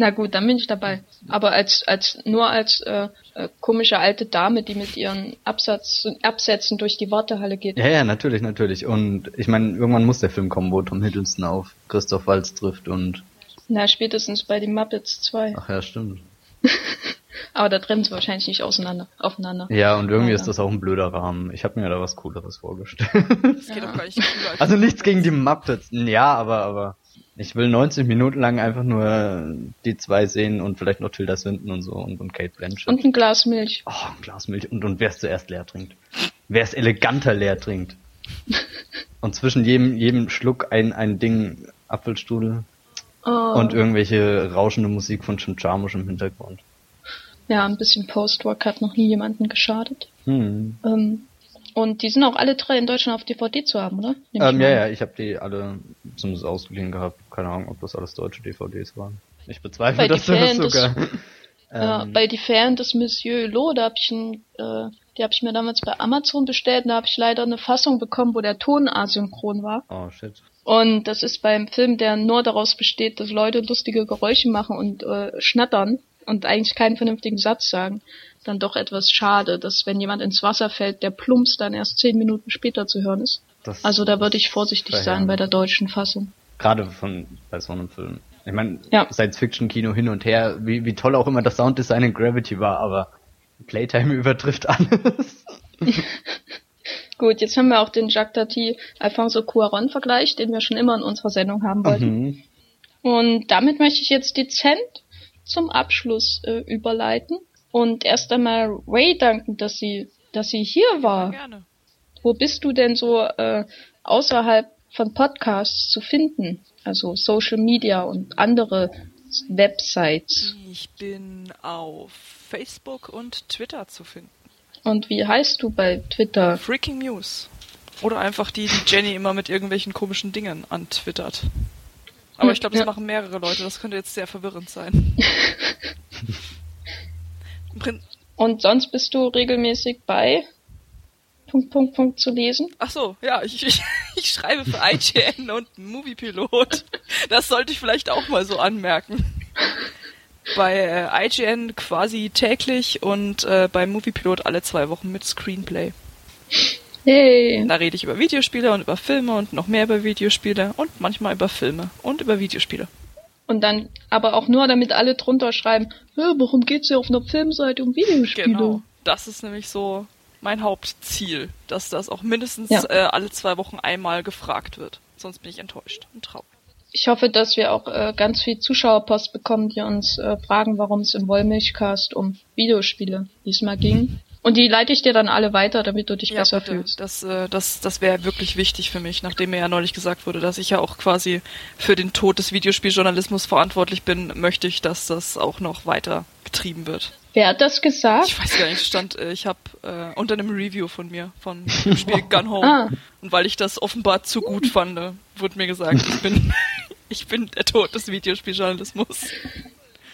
Na gut, dann bin ich dabei. Aber als, als, nur als äh, äh, komische alte Dame, die mit ihren Absatz, Absätzen durch die Wartehalle geht. Ja, ja, natürlich, natürlich. Und ich meine, irgendwann muss der Film kommen, wo Tom Hiddleston auf Christoph Waltz trifft und. Na, spätestens bei den Muppets 2. Ach ja, stimmt. Aber da trennen sie wahrscheinlich nicht auseinander, aufeinander. Ja, und irgendwie ja, ist das auch ein blöder Rahmen. Ich habe mir da was Cooleres vorgestellt. Das geht ja. doch gar nicht cooler. Also nichts gegen die Muppets. Ja, aber, aber ich will 90 Minuten lang einfach nur die zwei sehen und vielleicht noch Tilda Swinton und so und, und Kate Blanchett. Und ein Glas Milch. Oh, ein Glas Milch. Und, und wer es zuerst leer trinkt. Wer es eleganter leer trinkt. und zwischen jedem, jedem Schluck ein, ein Ding Apfelstrudel. Oh. Und irgendwelche rauschende Musik von Chimchamusch im Hintergrund. Ja, ein bisschen Post-Rock hat noch nie jemanden geschadet. Hm. Ähm, und die sind auch alle drei in Deutschland auf DVD zu haben, oder? Ähm, ja, ja, ich habe die alle zumindest ausgeliehen gehabt. Keine Ahnung, ob das alles deutsche DVDs waren. Ich bezweifle, dass das sogar. Des, ja, ähm, bei die Fan des Monsieur Lo, da habe ich ein, äh, die habe ich mir damals bei Amazon bestellt, da habe ich leider eine Fassung bekommen, wo der Ton asynchron war. Oh shit. Und das ist beim Film, der nur daraus besteht, dass Leute lustige Geräusche machen und äh, schnattern und eigentlich keinen vernünftigen Satz sagen dann doch etwas schade, dass wenn jemand ins Wasser fällt, der Plumps dann erst zehn Minuten später zu hören ist. Das also da würde ich vorsichtig sein bei der deutschen Fassung. Gerade von bei so einem Film. Ich meine, ja. Science-Fiction-Kino hin und her, wie, wie toll auch immer das Sounddesign in Gravity war, aber Playtime übertrifft alles. Gut, jetzt haben wir auch den Jacques Tati Alfonso Cuaron Vergleich, den wir schon immer in unserer Sendung haben wollten. Mhm. Und damit möchte ich jetzt dezent zum Abschluss äh, überleiten und erst einmal Ray danken, dass sie, dass sie hier war. Ja, gerne. Wo bist du denn so äh, außerhalb von Podcasts zu finden? Also Social Media und andere Websites. Ich bin auf Facebook und Twitter zu finden. Und wie heißt du bei Twitter? Freaking News. Oder einfach die, die Jenny immer mit irgendwelchen komischen Dingen antwittert. Aber ich glaube, das Ja. machen mehrere Leute. Das könnte jetzt sehr verwirrend sein. Und sonst bist du regelmäßig bei Punkt, Punkt, Punkt zu lesen? Ach so, ja, ich, ich, ich schreibe für IGN und Moviepilot. Das sollte ich vielleicht auch mal so anmerken. Bei äh, IGN quasi täglich und äh, bei Moviepilot alle zwei Wochen mit Screenplay. Hey. Da rede ich über Videospiele und über Filme und noch mehr über Videospiele und manchmal über Filme und über Videospiele. Und dann aber auch nur, damit alle drunter schreiben, "Hä, warum geht's hier auf einer Filmseite um Videospiele? Genau. Das ist nämlich so mein Hauptziel, dass das auch mindestens Ja. äh, alle zwei Wochen einmal gefragt wird. Sonst bin ich enttäuscht und traurig. Ich hoffe, dass wir auch äh, ganz viel Zuschauerpost bekommen, die uns äh, fragen, warum es im Wollmilchcast um Videospiele diesmal ging. Und die leite ich dir dann alle weiter, damit du dich besser bitte. fühlst. Das, äh, das, das wäre wirklich wichtig für mich, nachdem mir ja neulich gesagt wurde, dass ich ja auch quasi für den Tod des Videospieljournalismus verantwortlich bin, möchte ich, dass das auch noch weiter getrieben wird. Wer hat das gesagt? Ich weiß gar nicht, stand, äh, ich habe äh, unter einem Review von mir, von dem Spiel Gun Home. Ah. Und weil ich das offenbar zu gut fand, äh, wurde mir gesagt, ich bin, ich bin der Tod des Videospieljournalismus.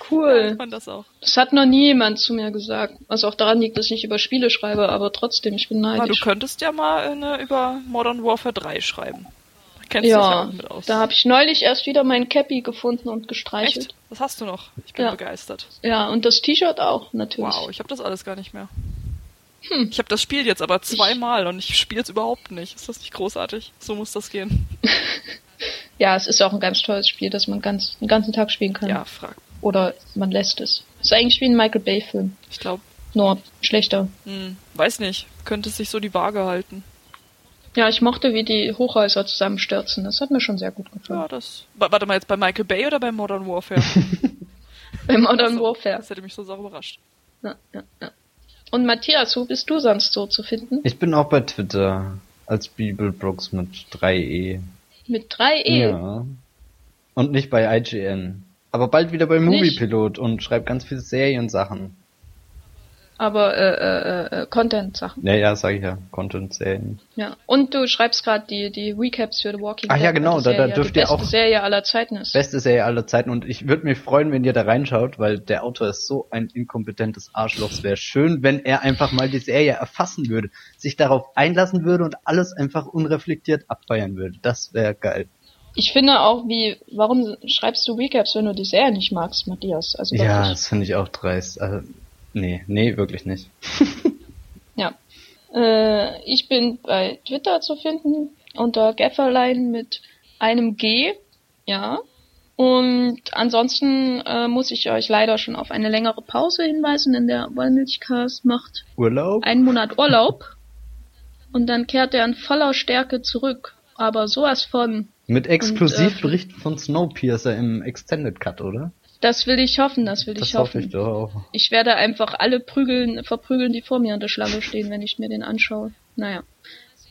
Ich Cool. fand das auch. Das hat noch nie jemand zu mir gesagt. Was auch daran liegt, dass ich nicht über Spiele schreibe, aber trotzdem, ich bin Ah, du neidisch. könntest ja mal eine über Modern Warfare 3 schreiben. Da kennst du dich ja ja, aus. da habe ich neulich erst wieder mein Cappy gefunden und gestreichelt. Echt? Was hast du noch? Ich bin Ja. begeistert. Ja, und das T-Shirt auch, natürlich. Wow, ich habe das alles gar nicht mehr. Hm. Ich habe das Spiel jetzt aber zweimal und ich spiele es überhaupt nicht. Ist das nicht großartig? So muss das gehen. Ja, es ist auch ein ganz tolles Spiel, das man ganz, den ganzen Tag spielen kann. Ja, frag. Oder man lässt es. Ist eigentlich wie ein Michael Bay-Film. Ich glaube, Nur schlechter. hm, weiß nicht. Könnte sich so die Waage halten. Ja, ich mochte, wie die Hochhäuser zusammenstürzen. Das hat mir schon sehr gut gefallen. Ja, das. Wa- Warte mal, jetzt bei Michael Bay oder bei Modern Warfare? Bei Modern Also, Warfare. Das hätte mich so sauer überrascht. Ja, ja, ja. Und Matthias, wo bist du sonst so zu finden? Ich bin auch bei Twitter als Bibelbrooks mit 3e. Mit drei E. Ja. Und nicht bei IGN. Aber bald wieder bei? Moviepilot und schreibt ganz viele Seriensachen. Aber äh, äh, äh, Content-Sachen. Ja, ja, sag ich ja. Content-Serien. Ja. Und du schreibst gerade die, die Recaps für The Walking Ach ja, Dead, genau, da- da dürft die ihr beste auch- Serie aller Zeiten ist. Beste Serie aller Zeiten und ich würde mich freuen, wenn ihr da reinschaut, weil der Autor ist so ein inkompetentes Arschloch. Es wäre schön, wenn er einfach mal die Serie erfassen würde, sich darauf einlassen würde und alles einfach unreflektiert abfeiern würde. Das wäre geil. Ich finde auch, wie, warum schreibst du Recaps, wenn du die Serie nicht magst, Matthias? Also Ja, das finde ich auch dreist. Also, nee, nee, wirklich nicht. Ja. Äh, ich bin bei Twitter zu finden unter Gafferlein mit einem G. Ja. Und ansonsten äh, muss ich euch leider schon auf eine längere Pause hinweisen, denn der Wollmilchcast macht Urlaub? einen Monat Urlaub. Und dann kehrt er in voller Stärke zurück. Aber sowas von. Mit Exklusivbericht äh, von Snowpiercer im Extended Cut, oder? Das will ich hoffen, das will Das ich hoffe hoffen. ich doch auch. Ich werde einfach alle prügeln, verprügeln, die vor mir in der Schlange stehen, wenn ich mir den anschaue. Naja.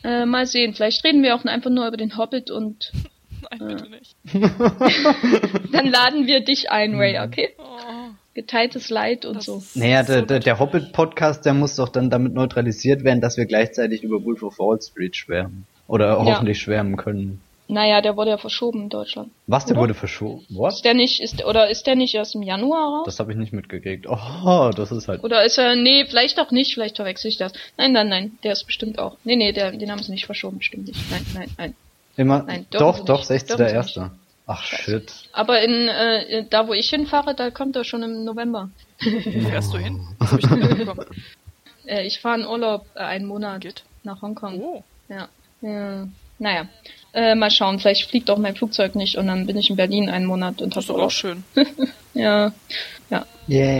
Äh, mal sehen. Vielleicht reden wir auch einfach nur über den Hobbit und Nein, bitte nicht. dann laden wir dich ein, Ray, okay? Oh, Geteiltes Leid und das so. Naja, so der, der, der Hobbit-Podcast, der muss doch dann damit neutralisiert werden, dass wir gleichzeitig über Wolf of Wall Street schwärmen. Oder hoffentlich schwärmen können. Naja, der wurde ja verschoben in Deutschland. Was, der Oder? wurde verschoben? What? Ist der nicht, ist, oder ist der nicht erst im Januar raus? Das habe ich nicht mitgekriegt. Oh, das ist halt... Oder ist er, nee, vielleicht auch nicht, vielleicht verwechsel ich das. Nein, nein, nein, der ist bestimmt auch. Nee, nee, der, den haben sie nicht verschoben, bestimmt nicht. Nein, nein, nein. Immer, Nein, doch, doch, nicht. 16. Dürfen sie Erster. Ach, shit. Aber in, äh, da wo ich hinfahre, da kommt er schon im November. Wo fährst du hin? Ich. Äh, ich fahre in Urlaub äh, einen Monat Geht. nach Hongkong. Oh. Ja. ja. Naja. Äh, mal schauen, vielleicht fliegt auch mein Flugzeug nicht und dann bin ich in Berlin einen Monat und Das ist auch schön. Ja. Ja. Yay.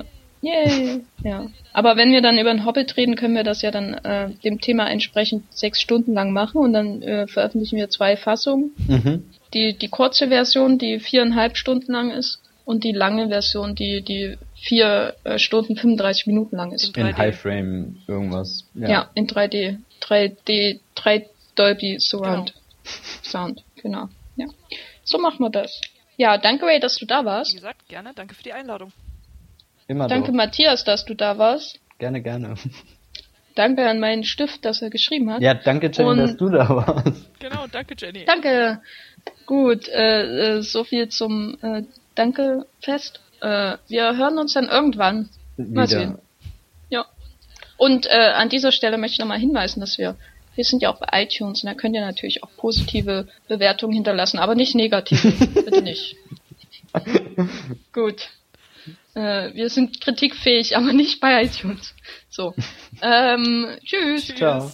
Äh, yay. Ja. Aber wenn wir dann über den Hobbit reden, können wir das ja dann äh, dem Thema entsprechend sechs Stunden lang machen und dann äh, veröffentlichen wir zwei Fassungen. mhm. Die, die kurze Version, die viereinhalb Stunden lang ist und die lange Version, die, die vier äh, Stunden 35 Minuten lang ist. In In 3D. High Frame irgendwas. Ja, in 3D. 3D, 3 Dolby Surround Sound, genau. Ja. So machen wir das. Ja, danke Ray, dass du da Wie warst. gesagt, gerne. Danke für die Einladung. Immer Danke doch. Matthias, dass du da warst. Gerne, gerne. Danke an meinen Stift, dass er geschrieben hat. Ja, danke, Jenny, Und- dass du da warst. Genau, danke Jenny. Danke Gut, äh, äh, so viel zum äh, Danke-Fest. Äh, wir hören uns dann irgendwann. Mal Wieder. sehen. Ja. Und äh, an dieser Stelle möchte ich nochmal hinweisen, dass wir, wir sind ja auch bei iTunes und da könnt ihr natürlich auch positive Bewertungen hinterlassen, aber nicht negative. Bitte nicht. Gut. Äh, wir sind kritikfähig, aber nicht bei iTunes. So. Ähm, tschüss. Ciao.